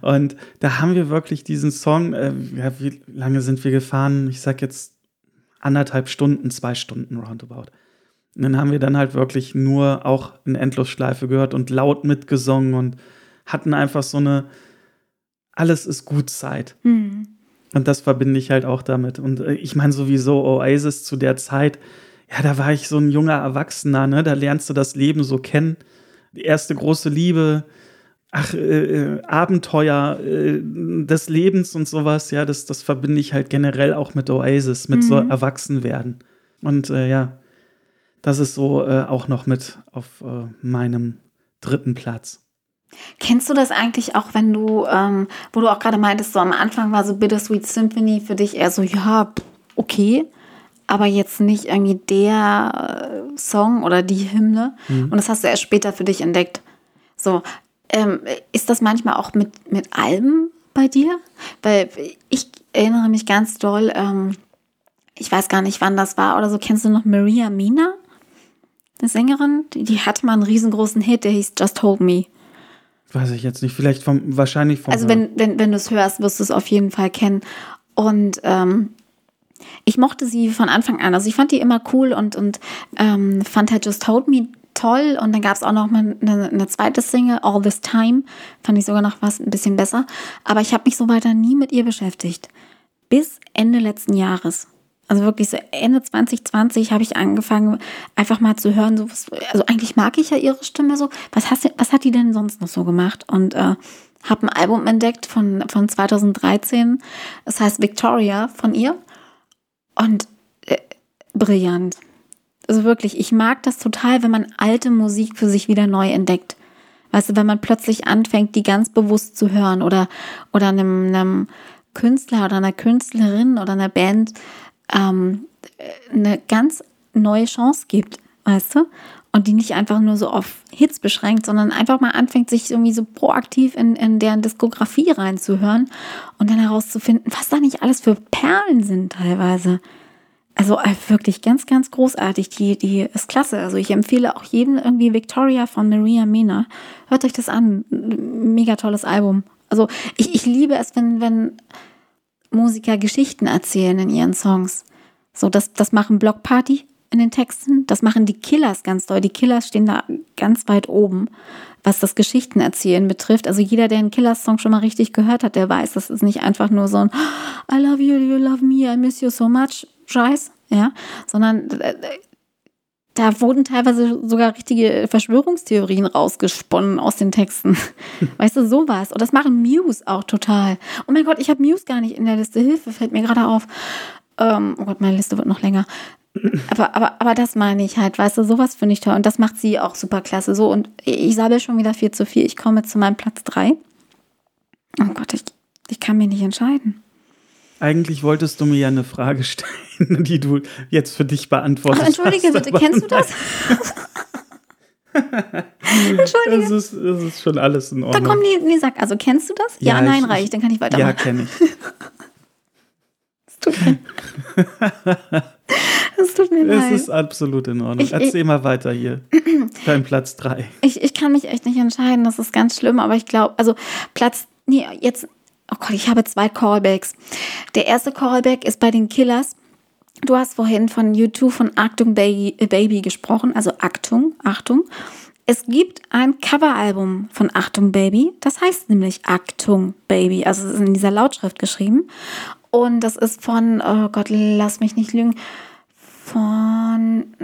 Und da haben wir wirklich diesen Song, äh, ja, wie lange sind wir gefahren? Ich sag jetzt anderthalb Stunden, zwei Stunden roundabout. Und dann haben wir dann halt wirklich nur auch in Endlosschleife gehört und laut mitgesungen und hatten einfach so eine Alles ist gut Zeit. Hm. Und das verbinde ich halt auch damit. Und äh, ich meine sowieso Oasis zu der Zeit, ja, da war ich so ein junger Erwachsener, ne? Da lernst du das Leben so kennen. Die erste große Liebe, ach, äh, äh, Abenteuer äh, des Lebens und sowas, ja, das, das verbinde ich halt generell auch mit Oasis, mit so Erwachsenwerden. Und äh, ja, das ist so äh, auch noch mit auf meinem dritten Platz. Kennst du das eigentlich auch, wenn du, ähm, wo du auch gerade meintest, so am Anfang war so Bittersweet Symphony für dich eher so, ja, okay, aber jetzt nicht irgendwie der äh, Song oder die Hymne. Und das hast du erst später für dich entdeckt. So, ähm, ist das manchmal auch mit, mit Alben bei dir? Weil ich erinnere mich ganz doll, ähm, ich weiß gar nicht, wann das war oder so. Kennst du noch Maria Mina? Eine Sängerin? Die, die hatte mal einen riesengroßen Hit, der hieß Just Hold Me. Weiß ich jetzt nicht, vielleicht vom, wahrscheinlich vom. Also wenn, wenn, wenn du es hörst, wirst du es auf jeden Fall kennen. Und ähm, ich mochte sie von Anfang an. Also ich fand die immer cool und, und ähm, fand halt Just Hold Me toll. Und dann gab es auch noch mal eine, eine zweite Single, All This Time. Fand ich sogar noch was ein bisschen besser. Aber ich habe mich so weiter nie mit ihr beschäftigt. Bis Ende letzten Jahres. Also wirklich so Ende 2020 habe ich angefangen, einfach mal zu hören, so was, also eigentlich mag ich ja ihre Stimme so. Was, hast was hat die denn sonst noch so gemacht? Und äh, habe ein Album entdeckt von, von 2013. Das heißt Victoria von ihr. Und äh, brillant. Also wirklich, ich mag das total, wenn man alte Musik für sich wieder neu entdeckt. Weißt du, wenn man plötzlich anfängt, die ganz bewusst zu hören oder, oder einem, einem Künstler oder einer Künstlerin oder einer Band ähm, eine ganz neue Chance gibt, weißt du? Und die nicht einfach nur so auf Hits beschränkt, sondern einfach mal anfängt, sich irgendwie so proaktiv in, in deren Diskografie reinzuhören und dann herauszufinden, was da nicht alles für Perlen sind teilweise. Also äh, wirklich ganz, ganz großartig. Die, die ist klasse. Also ich empfehle auch jedem irgendwie Victoria von Maria Mena. Hört euch das an. Mega tolles Album. Also ich, ich liebe es, wenn, wenn Musiker Geschichten erzählen in ihren Songs. So, das, das machen Block Party in den Texten. Das machen die Killers ganz doll. Die Killers stehen da ganz weit oben, was das Geschichten erzählen betrifft. Also jeder, der einen Killers-Song schon mal richtig gehört hat, der weiß, das ist nicht einfach nur so ein I love you, you love me, I miss you so much Scheiß, ja, sondern äh, da wurden teilweise sogar richtige Verschwörungstheorien rausgesponnen aus den Texten. Weißt du, sowas. Und das machen Muse auch total. Oh mein Gott, ich habe Muse gar nicht in der Liste. Hilfe, fällt mir gerade auf. Ähm, oh Gott, meine Liste wird noch länger. aber, aber, aber das meine ich halt, weißt du, sowas finde ich toll. Und das macht sie auch super klasse. So, und ich sabbel schon wieder viel zu viel. Ich komme zu meinem Platz 3. Oh Gott, ich, ich kann mich nicht entscheiden. Eigentlich wolltest du mir ja eine Frage stellen, die du jetzt für dich beantwortest. Entschuldige hast, bitte, kennst du das? Entschuldige. Das ist, das ist schon alles in Ordnung. Dann komm, nee, nee, sag, also kennst du das? Ja, Ja, nein, ich- reicht, dann kann ich ja, weitermachen. kenne ich. Es tut mir, es tut mir Es leid. ist absolut in Ordnung. Ich- Erzähl mal weiter hier. Dein Platz 3. Ich, ich kann mich echt nicht entscheiden, das ist ganz schlimm, aber ich glaube, also Platz, nee, jetzt, oh Gott, ich habe zwei Callbacks. Der erste Callback ist bei den Killers. Du hast vorhin von YouTube von Achtung Baby, gesprochen, also Achtung, Achtung. Es gibt ein Coveralbum von Achtung Baby, das heißt nämlich Achtung Baby, also es ist in dieser Lautschrift geschrieben. Und das ist von, oh Gott, lass mich nicht lügen, von,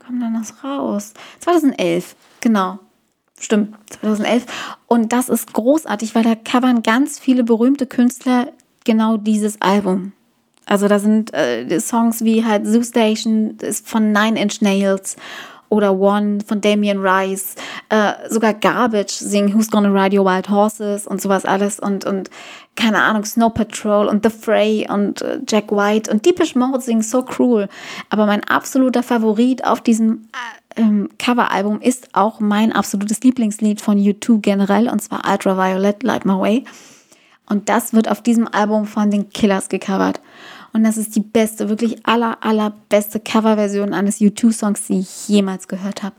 kam denn das raus? 2011, genau. Stimmt, 2011. Und das ist großartig, weil da covern ganz viele berühmte Künstler genau dieses Album. Also da sind äh, Songs wie halt Zoo Station ist von Nine Inch Nails oder One von Damien Rice, äh, sogar Garbage singen Who's Gonna Ride Your Wild Horses und sowas alles und, und keine Ahnung, Snow Patrol und The Fray und äh, Jack White und Deepish Mode singen So Cruel. Aber mein absoluter Favorit auf diesem äh, ähm, Coveralbum ist auch mein absolutes Lieblingslied von U2 generell und zwar Ultraviolet Light My Way. Und das wird auf diesem Album von den Killers gecovert. Und das ist die beste, wirklich aller, allerbeste Coverversion eines U2-Songs, die ich jemals gehört habe.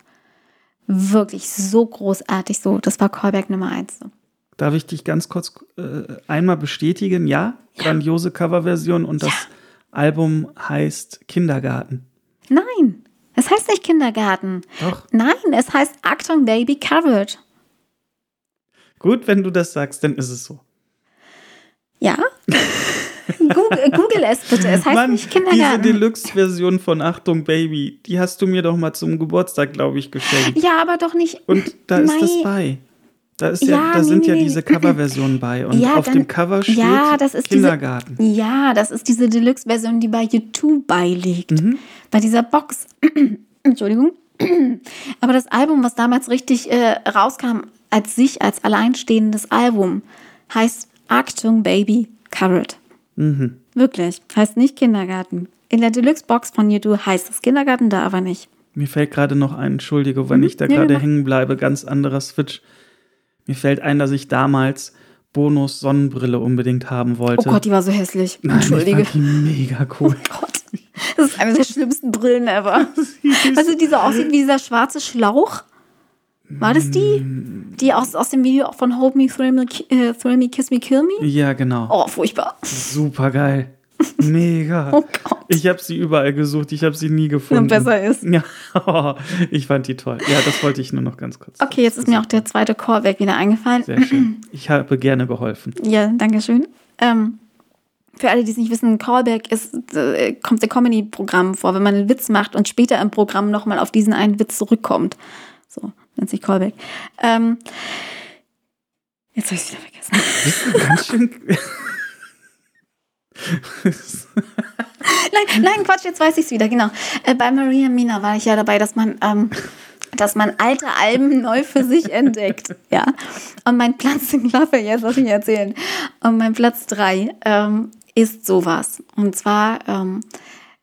Wirklich so großartig so. Das war Callback Nummer eins. So. Darf ich dich ganz kurz äh, einmal bestätigen? Ja, grandiose Coverversion und das Album heißt Kindergarten. Nein, es heißt nicht Kindergarten. Doch. Nein, es heißt Achtung Baby Covered. Gut, wenn du das sagst, dann ist es so. Ja? Google, Google es bitte. Es heißt Mann, nicht diese Kindergarten. Deluxe-Version von Achtung Baby, die hast du mir doch mal zum Geburtstag, glaube ich, geschenkt. Ja, aber doch nicht. Und da ist das bei. Da, ist ja, Ja, da nee, sind nee, ja nee. diese Coverversionen bei. Und Ja, auf dann- dem Cover steht ja, das ist Kindergarten. Diese, ja, das ist diese Deluxe-Version, die bei YouTube beiliegt. Mhm. Bei dieser Box. Entschuldigung. Aber das Album, was damals richtig äh, rauskam, als sich, als alleinstehendes Album, heißt Achtung Baby Covered. Mhm. Wirklich. Heißt nicht Kindergarten. In der Deluxe-Box von YouTube heißt es Kindergarten, da aber nicht. Mir fällt gerade noch ein, Entschuldige, wenn ich da Mhm. Ja, gerade hängen bleibe, ganz anderer Switch. Mir fällt ein, dass ich damals Bonus Sonnenbrille unbedingt haben Oh wollte. Gott, die war so hässlich. Nein, Entschuldige. Ich fand die mega cool. Oh Gott. Das ist eine der schlimmsten Brillen ever. Weißt du, die so aussieht wie dieser schwarze Schlauch? War das die? Die aus, aus dem Video von Hold Me, Thrill Me, äh, Thrill Me, Kiss Me, Kill Me? Ja, genau. Oh, furchtbar. Super geil. Mega. Oh Gott. Ich habe sie überall gesucht, ich habe sie nie gefunden. besser ist. Ja, ich fand die toll. Ja, das wollte ich nur noch ganz kurz. Okay, jetzt ist mir auch der zweite Callback wieder eingefallen. Sehr schön. Ich habe gerne geholfen. Ja, danke schön. Ähm, für alle, die es nicht wissen, Callback ist, äh, kommt im Comedy-Programm vor, wenn man einen Witz macht und später im Programm nochmal auf diesen einen Witz zurückkommt. So, nennt sich Callback. Ähm, jetzt habe ich es wieder vergessen. Ganz schön. Nein, nein, Quatsch, jetzt weiß ich es wieder, genau. Äh, bei Maria Mina war ich ja dabei, dass man, ähm, dass man alte Alben neu für sich entdeckt. Ja. Und mein Platz, ich glaube, jetzt soll ich erzählen. Und mein Platz drei ähm, ist sowas. Und zwar ähm,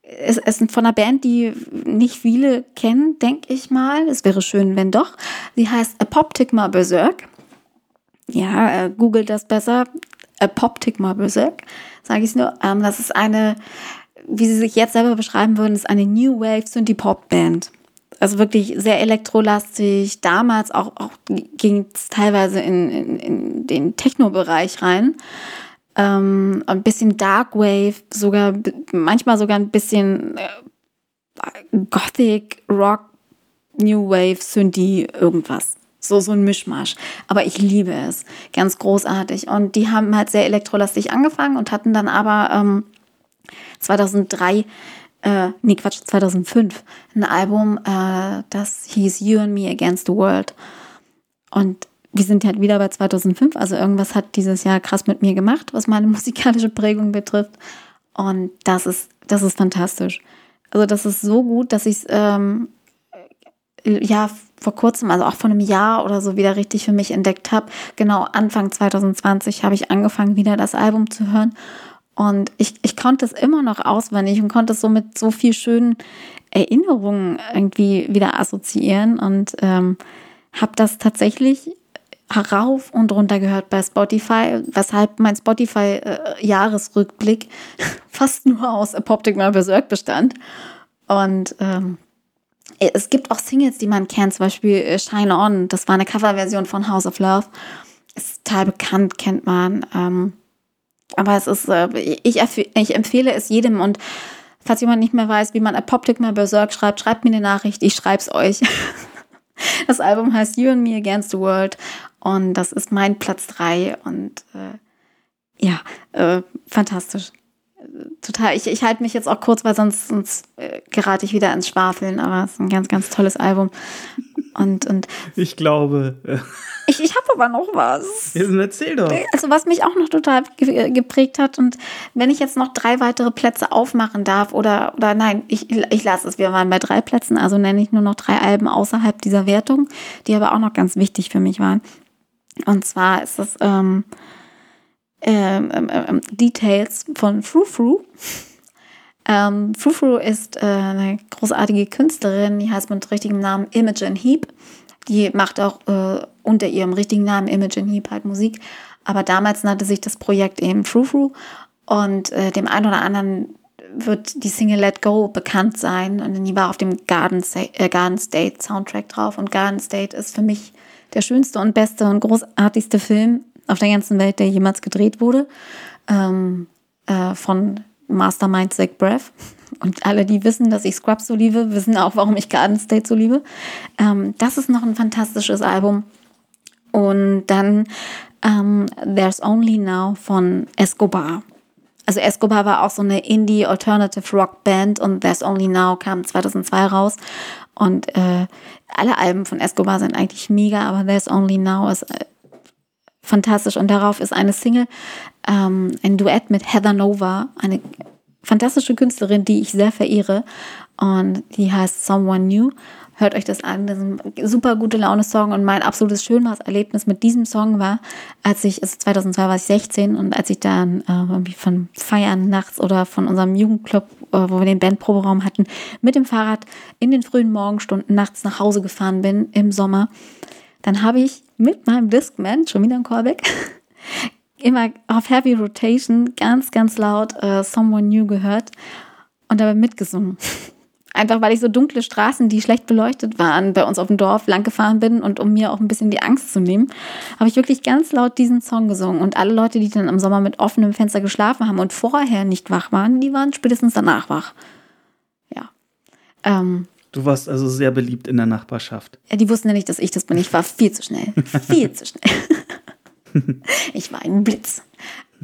es, es sind von einer Band, die nicht viele kennen, denke ich mal. Es wäre schön, wenn doch. Sie heißt Apoptigma Berserk. Ja, äh, googelt das besser. Apoptigma Berserk, sage ich nur. Ähm, das ist eine, wie sie sich jetzt selber beschreiben würden, ist eine New Wave Synthie-Pop-Band. Also wirklich sehr elektrolastig. Damals auch, auch ging es teilweise in, in, in den Techno-Bereich rein. Ähm, ein bisschen Dark Wave, sogar manchmal sogar ein bisschen äh, Gothic, Rock, New Wave, Synthie, irgendwas. So, so ein Mischmasch. Aber ich liebe es. Ganz großartig. Und die haben halt sehr elektrolastig angefangen und hatten dann aber ähm, 2003, äh, nee, Quatsch, 2005, ein Album, äh, das hieß You and Me Against the World. Und wir sind halt wieder bei 2005, also irgendwas hat dieses Jahr krass mit mir gemacht, was meine musikalische Prägung betrifft. Und das ist, das ist fantastisch. Also das ist so gut, dass ich es ähm, ja vor kurzem, also auch vor einem Jahr oder so wieder richtig für mich entdeckt habe. Genau Anfang 2020 habe ich angefangen, wieder das Album zu hören. Und ich, ich konnte es immer noch auswendig und konnte es so mit so viel schönen Erinnerungen irgendwie wieder assoziieren und ähm, habe das tatsächlich herauf und runter gehört bei Spotify, weshalb mein Spotify-Jahresrückblick äh, fast nur aus Apoptic Mal Berserk bestand. Und ähm, es gibt auch Singles, die man kennt, zum Beispiel äh, Shine On, das war eine Coverversion von House of Love. Ist total bekannt, kennt man. Ähm, aber es ist, äh, ich, ich empfehle es jedem und falls jemand nicht mehr weiß, wie man Apoptic Mal Berserk schreibt, schreibt mir eine Nachricht, ich schreib's euch. Das Album heißt You and Me Against the World und das ist mein Platz 3 und äh, ja, äh, fantastisch. Total. Ich, ich halte mich jetzt auch kurz, weil sonst, sonst äh, gerate ich wieder ins Schwafeln, aber es ist ein ganz, ganz tolles Album. Und, und ich glaube. Äh, ich, ich habe aber noch was. Erzähl doch. Also, was mich auch noch total geprägt hat, und wenn ich jetzt noch drei weitere Plätze aufmachen darf, oder, oder nein, ich, ich lasse es. Wir waren bei drei Plätzen, also nenne ich nur noch drei Alben außerhalb dieser Wertung, die aber auch noch ganz wichtig für mich waren. Und zwar ist das ähm, ähm, ähm, ähm Details von Fru Fru. Ähm, Frou ist äh, eine großartige Künstlerin, die heißt mit richtigem Namen Imogen Heap. Die macht auch äh, unter ihrem richtigen Namen Imogen Heap halt Musik. Aber damals nannte sich das Projekt eben Frou Frou. Und äh, dem einen oder anderen wird die Single Let Go bekannt sein. Und die war auf dem Garden, äh, Garden State Soundtrack drauf. Und Garden State ist für mich der schönste und beste und großartigste Film auf der ganzen Welt, der jemals gedreht wurde. Ähm, äh, von Mastermind Zach Breath. Und alle, die wissen, dass ich Scrubs so liebe, wissen auch, warum ich Garden State so liebe. Ähm, das ist noch ein fantastisches Album. Und dann ähm, There's Only Now von Escobar. Also Escobar war auch so eine Indie Alternative Rock Band und There's Only Now kam 2002 raus. Und äh, alle Alben von Escobar sind eigentlich mega, aber There's Only Now ist äh, fantastisch. Und darauf ist eine Single, ähm, ein Duett mit Heather Nova, eine fantastische Künstlerin, die ich sehr verehre. Und die heißt Someone New. Hört euch das an. Das ist ein super gute Laune-Song. Und mein absolutes Schönwas-Erlebnis mit diesem Song war, als ich, also 2002 war ich 16 und als ich dann äh, irgendwie von Feiern nachts oder von unserem Jugendclub, äh, wo wir den Bandproberaum hatten, mit dem Fahrrad in den frühen Morgenstunden nachts nach Hause gefahren bin im Sommer, dann habe ich mit meinem Discman, schon wieder ein Callback, immer auf Heavy Rotation ganz, ganz laut uh, Someone New gehört und dabei mitgesungen. Einfach weil ich so dunkle Straßen, die schlecht beleuchtet waren, bei uns auf dem Dorf lang gefahren bin und um mir auch ein bisschen die Angst zu nehmen, habe ich wirklich ganz laut diesen Song gesungen. Und alle Leute, die dann im Sommer mit offenem Fenster geschlafen haben und vorher nicht wach waren, die waren spätestens danach wach. Ja. Ähm, Du warst also sehr beliebt in der Nachbarschaft. Ja, die wussten ja nicht, dass ich das bin. Ich war viel zu schnell. Viel zu schnell. ich war ein Blitz.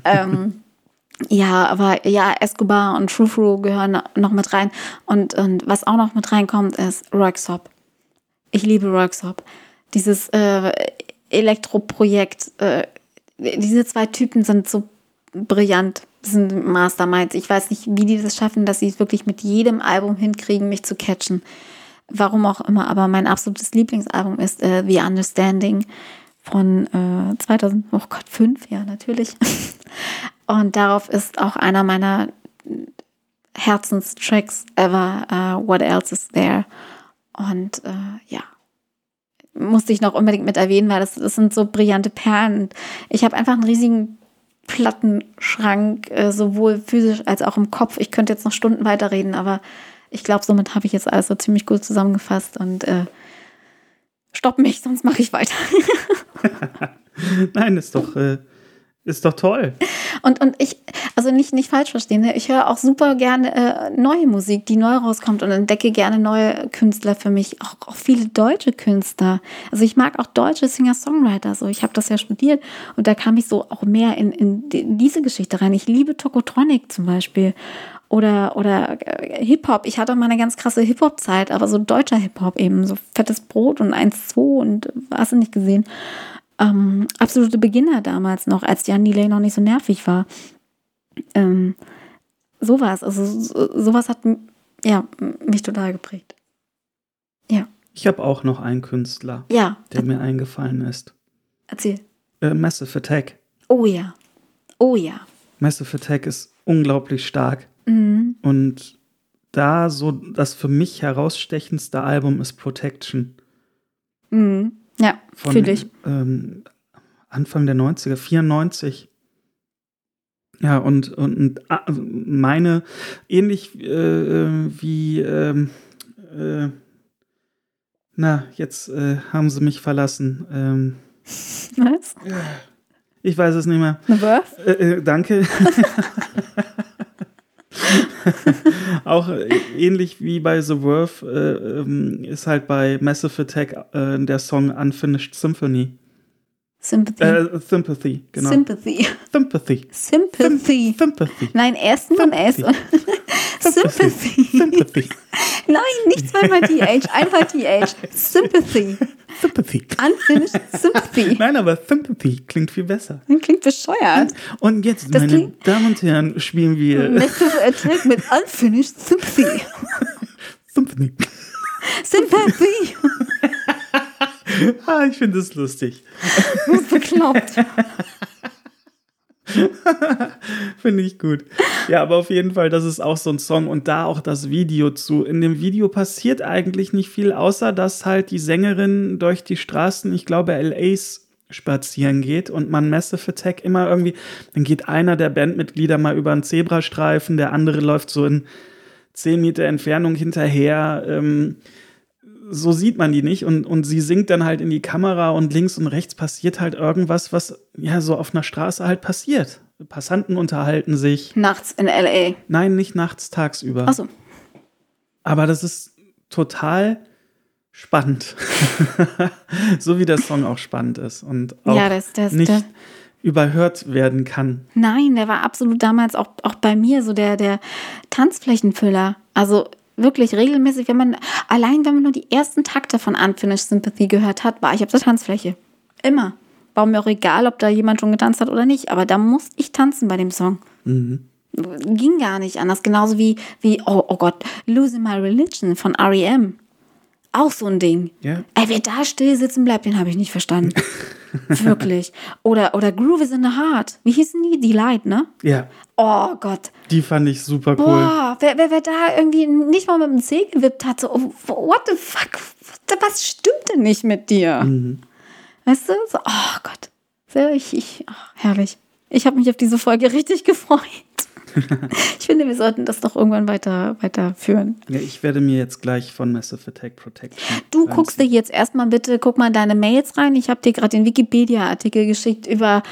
Ähm, ja, aber ja, Escobar und Frufru gehören noch mit rein. Und, und was auch noch mit reinkommt, ist Roxop. Ich liebe Roxop. Dieses äh, Elektroprojekt. Äh, diese zwei Typen sind so brillant. Sind Masterminds. Ich weiß nicht, wie die das schaffen, dass sie es wirklich mit jedem Album hinkriegen, mich zu catchen. Warum auch immer, aber mein absolutes Lieblingsalbum ist äh, The Understanding von äh, 2000, oh Gott, fünf, ja, natürlich. Und darauf ist auch einer meiner Herzenstracks ever, uh, What Else Is There. Und äh, ja, musste ich noch unbedingt mit erwähnen, weil das, das sind so brillante Perlen. Ich habe einfach einen riesigen Plattenschrank, äh, sowohl physisch als auch im Kopf. Ich könnte jetzt noch Stunden weiterreden, aber ich glaube, somit habe ich jetzt alles so ziemlich gut zusammengefasst und äh, stopp mich, sonst mache ich weiter. Nein, ist doch, äh, ist doch toll. Und, und ich, also nicht, nicht falsch verstehen, ne? ich höre auch super gerne äh, neue Musik, die neu rauskommt und entdecke gerne neue Künstler für mich, auch, auch viele deutsche Künstler. Also ich mag auch deutsche Singer-Songwriter, so ich habe das ja studiert und da kam ich so auch mehr in, in diese Geschichte rein. Ich liebe Tokotronic zum Beispiel oder, oder äh, Hip-Hop. Ich hatte mal eine ganz krasse Hip-Hop-Zeit, aber so deutscher Hip-Hop eben, so fettes Brot und 1-2 und hast du nicht gesehen ähm, absolute Beginner damals noch, als Jan Delay noch nicht so nervig war. Ähm, sowas, also so, sowas hat ja, mich total geprägt. Ja. Ich habe auch noch einen Künstler, Ja, der mir eingefallen ist. erzähl. Äh, Massive Attack. Oh ja. Oh ja. Massive Attack ist unglaublich stark. Mhm. Und da so das für mich herausstechendste Album ist Protection. Mhm. Ja, fühle ich. ähm, Anfang der 90er, 94. Ja, und, und, und ah, also meine, ähnlich äh, wie, ähm, äh, na, jetzt äh, haben sie mich verlassen. Ähm, Was? ich weiß es nicht mehr. Eine Worth? Äh, äh, danke. Auch äh, ähnlich wie bei The Worth äh, ähm, ist halt bei Massive Attack äh, der Song Unfinished Symphony. Sympathy. Äh, Sympathy, genau. Sympathy. Sympathy. Sympathy. Sympathy. Nein, erst nur ein S. Sympathy. Sympathy. Nein, nicht zweimal TH, einmal TH. Sympathy. Sympathy. Unfinished Sympathy. Nein, aber Sympathy klingt viel besser. Klingt bescheuert. Und jetzt, Das meine Damen und Herren, spielen wir Massive Attack mit Unfinished Sympathy. Sympathy. Sympathy. Ah, ich finde es lustig. Bekloppt. Finde ich gut. Ja, aber auf jeden Fall, das ist auch so ein Song und da auch das Video zu. In dem Video passiert eigentlich nicht viel, außer dass halt die Sängerin durch die Straßen, ich glaube, LAs spazieren geht und man Massive Attack immer irgendwie, dann geht einer der Bandmitglieder mal über einen Zebrastreifen, der andere läuft so in 10 Meter Entfernung hinterher. Ähm, so sieht man die nicht und, und sie singt dann halt in die Kamera und links und rechts passiert halt irgendwas, was ja so auf einer Straße halt passiert. Passanten unterhalten sich. Nachts in L.A. Nein, nicht nachts, tagsüber. Achso. Aber das ist total spannend. so wie der Song auch spannend ist und auch Ja, das- das- nicht das- überhört werden kann. Nein, der war absolut damals auch, auch bei mir so der, der Tanzflächenfüller. Also wirklich regelmäßig, wenn man, allein wenn man nur die ersten Takte von Unfinished Sympathy gehört hat, war ich auf der Tanzfläche. Immer. War mir auch egal, ob da jemand schon getanzt hat oder nicht, aber da musste ich tanzen bei dem Song. Ging gar nicht anders. Genauso wie, wie oh, oh Gott, Losing My Religion von R.E.M. Auch so ein Ding. Ja. Ey, wer da still sitzen bleibt, den habe ich nicht verstanden. Wirklich. Oder, oder Groove is in the Heart. Wie hießen die? Die Light, ne? Ja, Oh Gott. die fand ich super cool. Boah, wer, wer, wer da irgendwie nicht mal mit dem Zeh gewippt hat, so, oh, what the fuck? Was stimmt denn nicht mit dir? Weißt du? So, oh Gott. Ich, ich, ach, herrlich. Ich habe mich auf diese Folge richtig gefreut. Ich finde, wir sollten das doch irgendwann weiter, weiterführen. Ja, ich werde mir jetzt gleich von Massive Attack Protection. Du guckst dir jetzt erstmal bitte, guck mal in deine Mails rein. Ich habe dir gerade den Wikipedia-Artikel geschickt über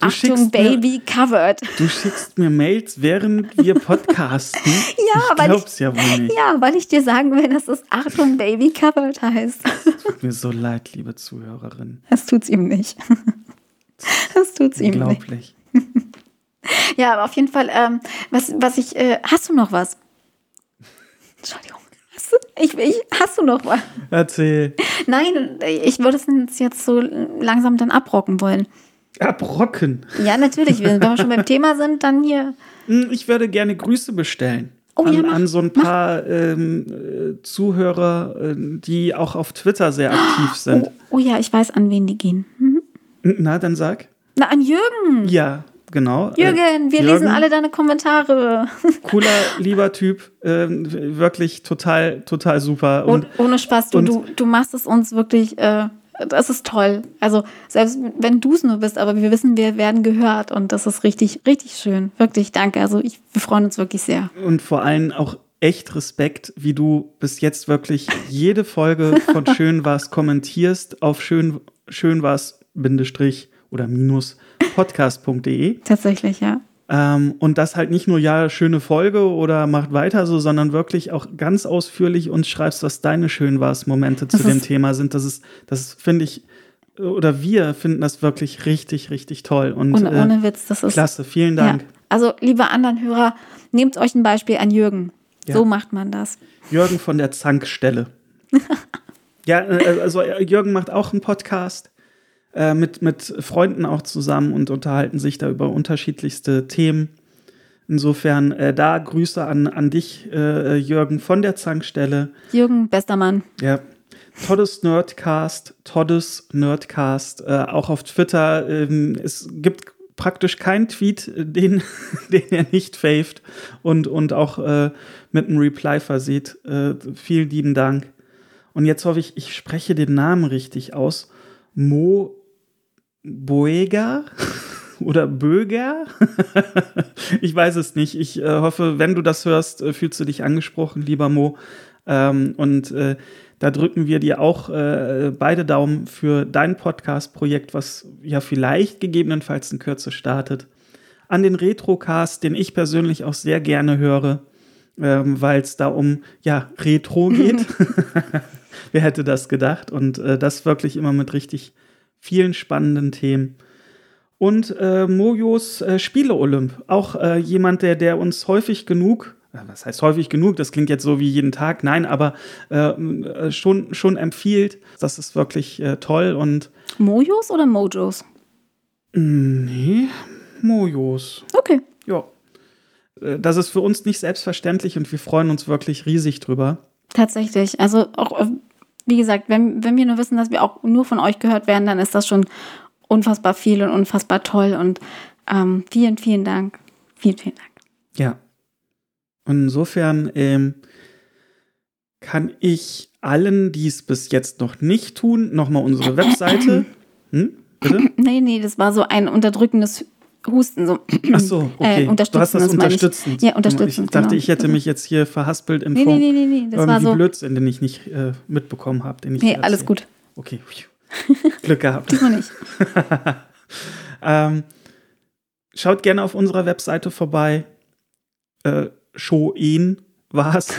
Du Achtung, schickst mir- Baby covered. Du schickst mir Mails, während wir podcasten. Ja, ich weil glaub's ja wohl nicht. Ja, weil ich dir sagen will, dass es Achtung, Baby covered heißt. Tut mir so leid, liebe Zuhörerin. Das tut's ihm nicht. Das tut's ihm nicht. Unglaublich. Ja, aber auf jeden Fall, ähm, was, was ich, äh, hast du noch was? Entschuldigung. Hast du, ich, ich, hast du noch was? Erzähl. Nein, ich würde es jetzt so langsam dann abrocken wollen. Abrocken. Ja, natürlich. Wenn wir schon beim Thema sind, dann hier. Hm, Ich würde gerne Grüße bestellen. Oh an, ja, mach, an so ein paar ähm, äh, Zuhörer, äh, die auch auf Twitter sehr aktiv sind. Oh, oh ja, ich weiß, an wen die gehen. Hm? Na, dann sag. Na, an Jürgen. Ja, genau. Jürgen, wir Äh, lesen alle deine Kommentare. Cooler, lieber Typ. ähm, wirklich total, total super. Und ohne Spaß, du, und- du, du machst es uns wirklich, äh, das ist toll. Also selbst wenn du es nur bist, aber wir wissen, wir werden gehört und das ist richtig, richtig schön. Wirklich, danke. Also ich, wir freuen uns wirklich sehr. Und vor allem auch echt Respekt, wie du bis jetzt wirklich jede Folge von Schön war's kommentierst auf schön, schön war's Bindestrich oder minus podcast.de. Tatsächlich, ja. Ähm, und das halt nicht nur, ja, schöne Folge oder macht weiter so, sondern wirklich auch ganz ausführlich uns schreibst, was deine schön war's Momente zu Das dem ist- Thema sind. Das ist, das finde ich, oder wir finden das wirklich richtig, richtig toll. Und Ohne, äh, Witz, das ist. klasse, vielen Ja. Dank. Also, liebe anderen Hörer, nehmt euch ein Beispiel an Jürgen. Ja. So macht man das. Jürgen von der Zankstelle. ja, äh, also äh, Jürgen macht auch einen Podcast äh, mit, mit Freunden auch zusammen und unterhalten sich da über unterschiedlichste Themen. Insofern äh, da Grüße an, an dich, äh, Jürgen, von der Zankstelle. Jürgen, bester Mann. Ja. Toddes Nerdcast, Toddes Nerdcast, äh, auch auf Twitter. Ähm, es gibt praktisch keinen Tweet, äh, den, den er nicht faved und, und auch äh, mit einem Reply versieht. Äh, vielen lieben Dank. Und jetzt hoffe ich, ich spreche den Namen richtig aus. Mo Boega oder Böger? ich weiß es nicht. Ich äh, hoffe, wenn du das hörst, äh, fühlst du dich angesprochen, lieber Mo. Ähm, und äh, da drücken wir dir auch äh, beide Daumen für dein Podcast-Projekt, was ja vielleicht gegebenenfalls in Kürze startet. An den Retrocast, den ich persönlich auch sehr gerne höre, ähm, weil es da um ja, Retro geht. Wer hätte das gedacht? Und äh, das wirklich immer mit richtig vielen spannenden Themen. Und äh, Mojos äh, Spiele-Olymp, auch äh, jemand, der, der uns häufig genug, äh, was heißt häufig genug, das klingt jetzt so wie jeden Tag, nein, aber äh, äh, schon, schon empfiehlt. Das ist wirklich toll und. Mojos oder Mojos? Nee, Mojos. Okay. Ja. Das ist für uns nicht selbstverständlich und wir freuen uns wirklich riesig drüber. Tatsächlich. Also auch, wie gesagt, wenn, wenn wir nur wissen, dass wir auch nur von euch gehört werden, dann ist das schon unfassbar viel und unfassbar toll. Und ähm, vielen, vielen Dank. Vielen, vielen Dank. Ja. Und insofern ähm, kann ich allen, die es bis jetzt noch nicht tun, nochmal unsere Webseite. Hm? Bitte? Nee, nee, das war so ein unterdrückendes Husten. So. Ach so, okay. Äh, du hast das unterstützend. Ja, unterstützend. Ich dachte, genau. ich hätte mich jetzt hier verhaspelt in nee, Form nee, nee, nee, das irgendwie war so. Blödsinn, den ich nicht äh, mitbekommen habe. Nee, alles gut. Okay. Glück gehabt. Diesmal nicht. ähm, schaut gerne auf unserer Webseite vorbei. Äh, Showen war's.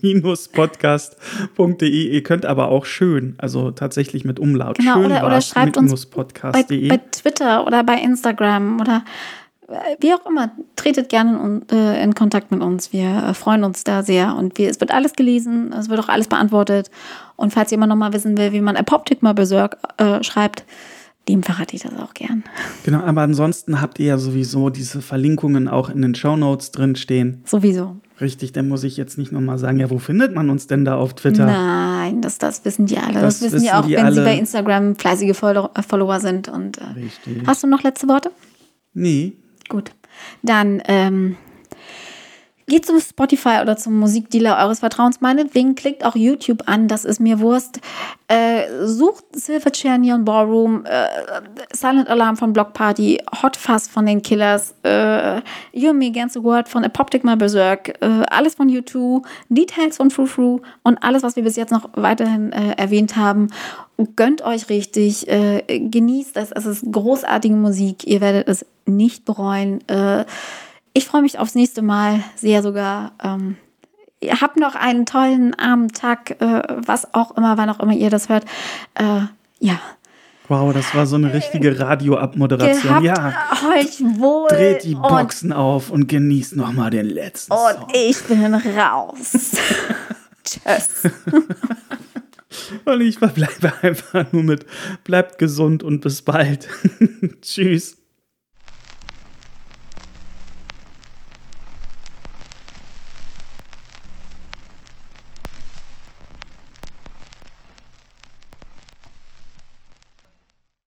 minuspodcast.de. Ihr könnt aber auch schön, also tatsächlich mit Umlaut. Genau, schön oder, oder schreibt uns bei, bei Twitter oder bei Instagram oder wie auch immer, tretet gerne in, äh, in Kontakt mit uns. Wir äh, freuen uns da sehr und wir, es wird alles gelesen, es wird auch alles beantwortet. Und falls jemand nochmal wissen will, wie man Apoptic mal Berserk äh, schreibt, dem verrate ich das auch gern. Genau, aber ansonsten habt ihr ja sowieso diese Verlinkungen auch in den Show Notes drin stehen. Sowieso. Richtig, dann muss ich jetzt nicht nochmal sagen, ja, wo findet man uns denn da auf Twitter? Nein, das, das wissen die alle. Das, das wissen, wissen die auch, die wenn alle. sie bei Instagram fleißige Follower sind. Und, äh, Richtig. Hast du noch letzte Worte? Nee, Gut. Dann ähm, geht zum Spotify oder zum Musikdealer eures Vertrauens. Meinetwegen klickt auch YouTube an, das ist mir Wurst. Äh, sucht Silverchair Neon Ballroom, äh, Silent Alarm von Block Party, Hot Fuzz von den Killers, äh, You and Me Against the World von Apoptic My Berserk, äh, alles von U2, Details von Fru Fru und alles, was wir bis jetzt noch weiterhin äh, erwähnt haben. Gönnt euch richtig, äh, genießt das. Es ist großartige Musik. Ihr werdet es nicht bereuen. Ich freue mich aufs nächste Mal sehr sogar. Ähm, ihr habt noch einen tollen Abend, Tag, äh, was auch immer, wann auch immer ihr das hört. Äh, ja. Wow, das war so eine richtige Radioabmoderation. Ja. Euch wohl. Dreht die Boxen auf und genießt noch mal den letzten Und Song. ich bin raus. Tschüss. und ich verbleibe einfach nur mit bleibt gesund und bis bald. Tschüss.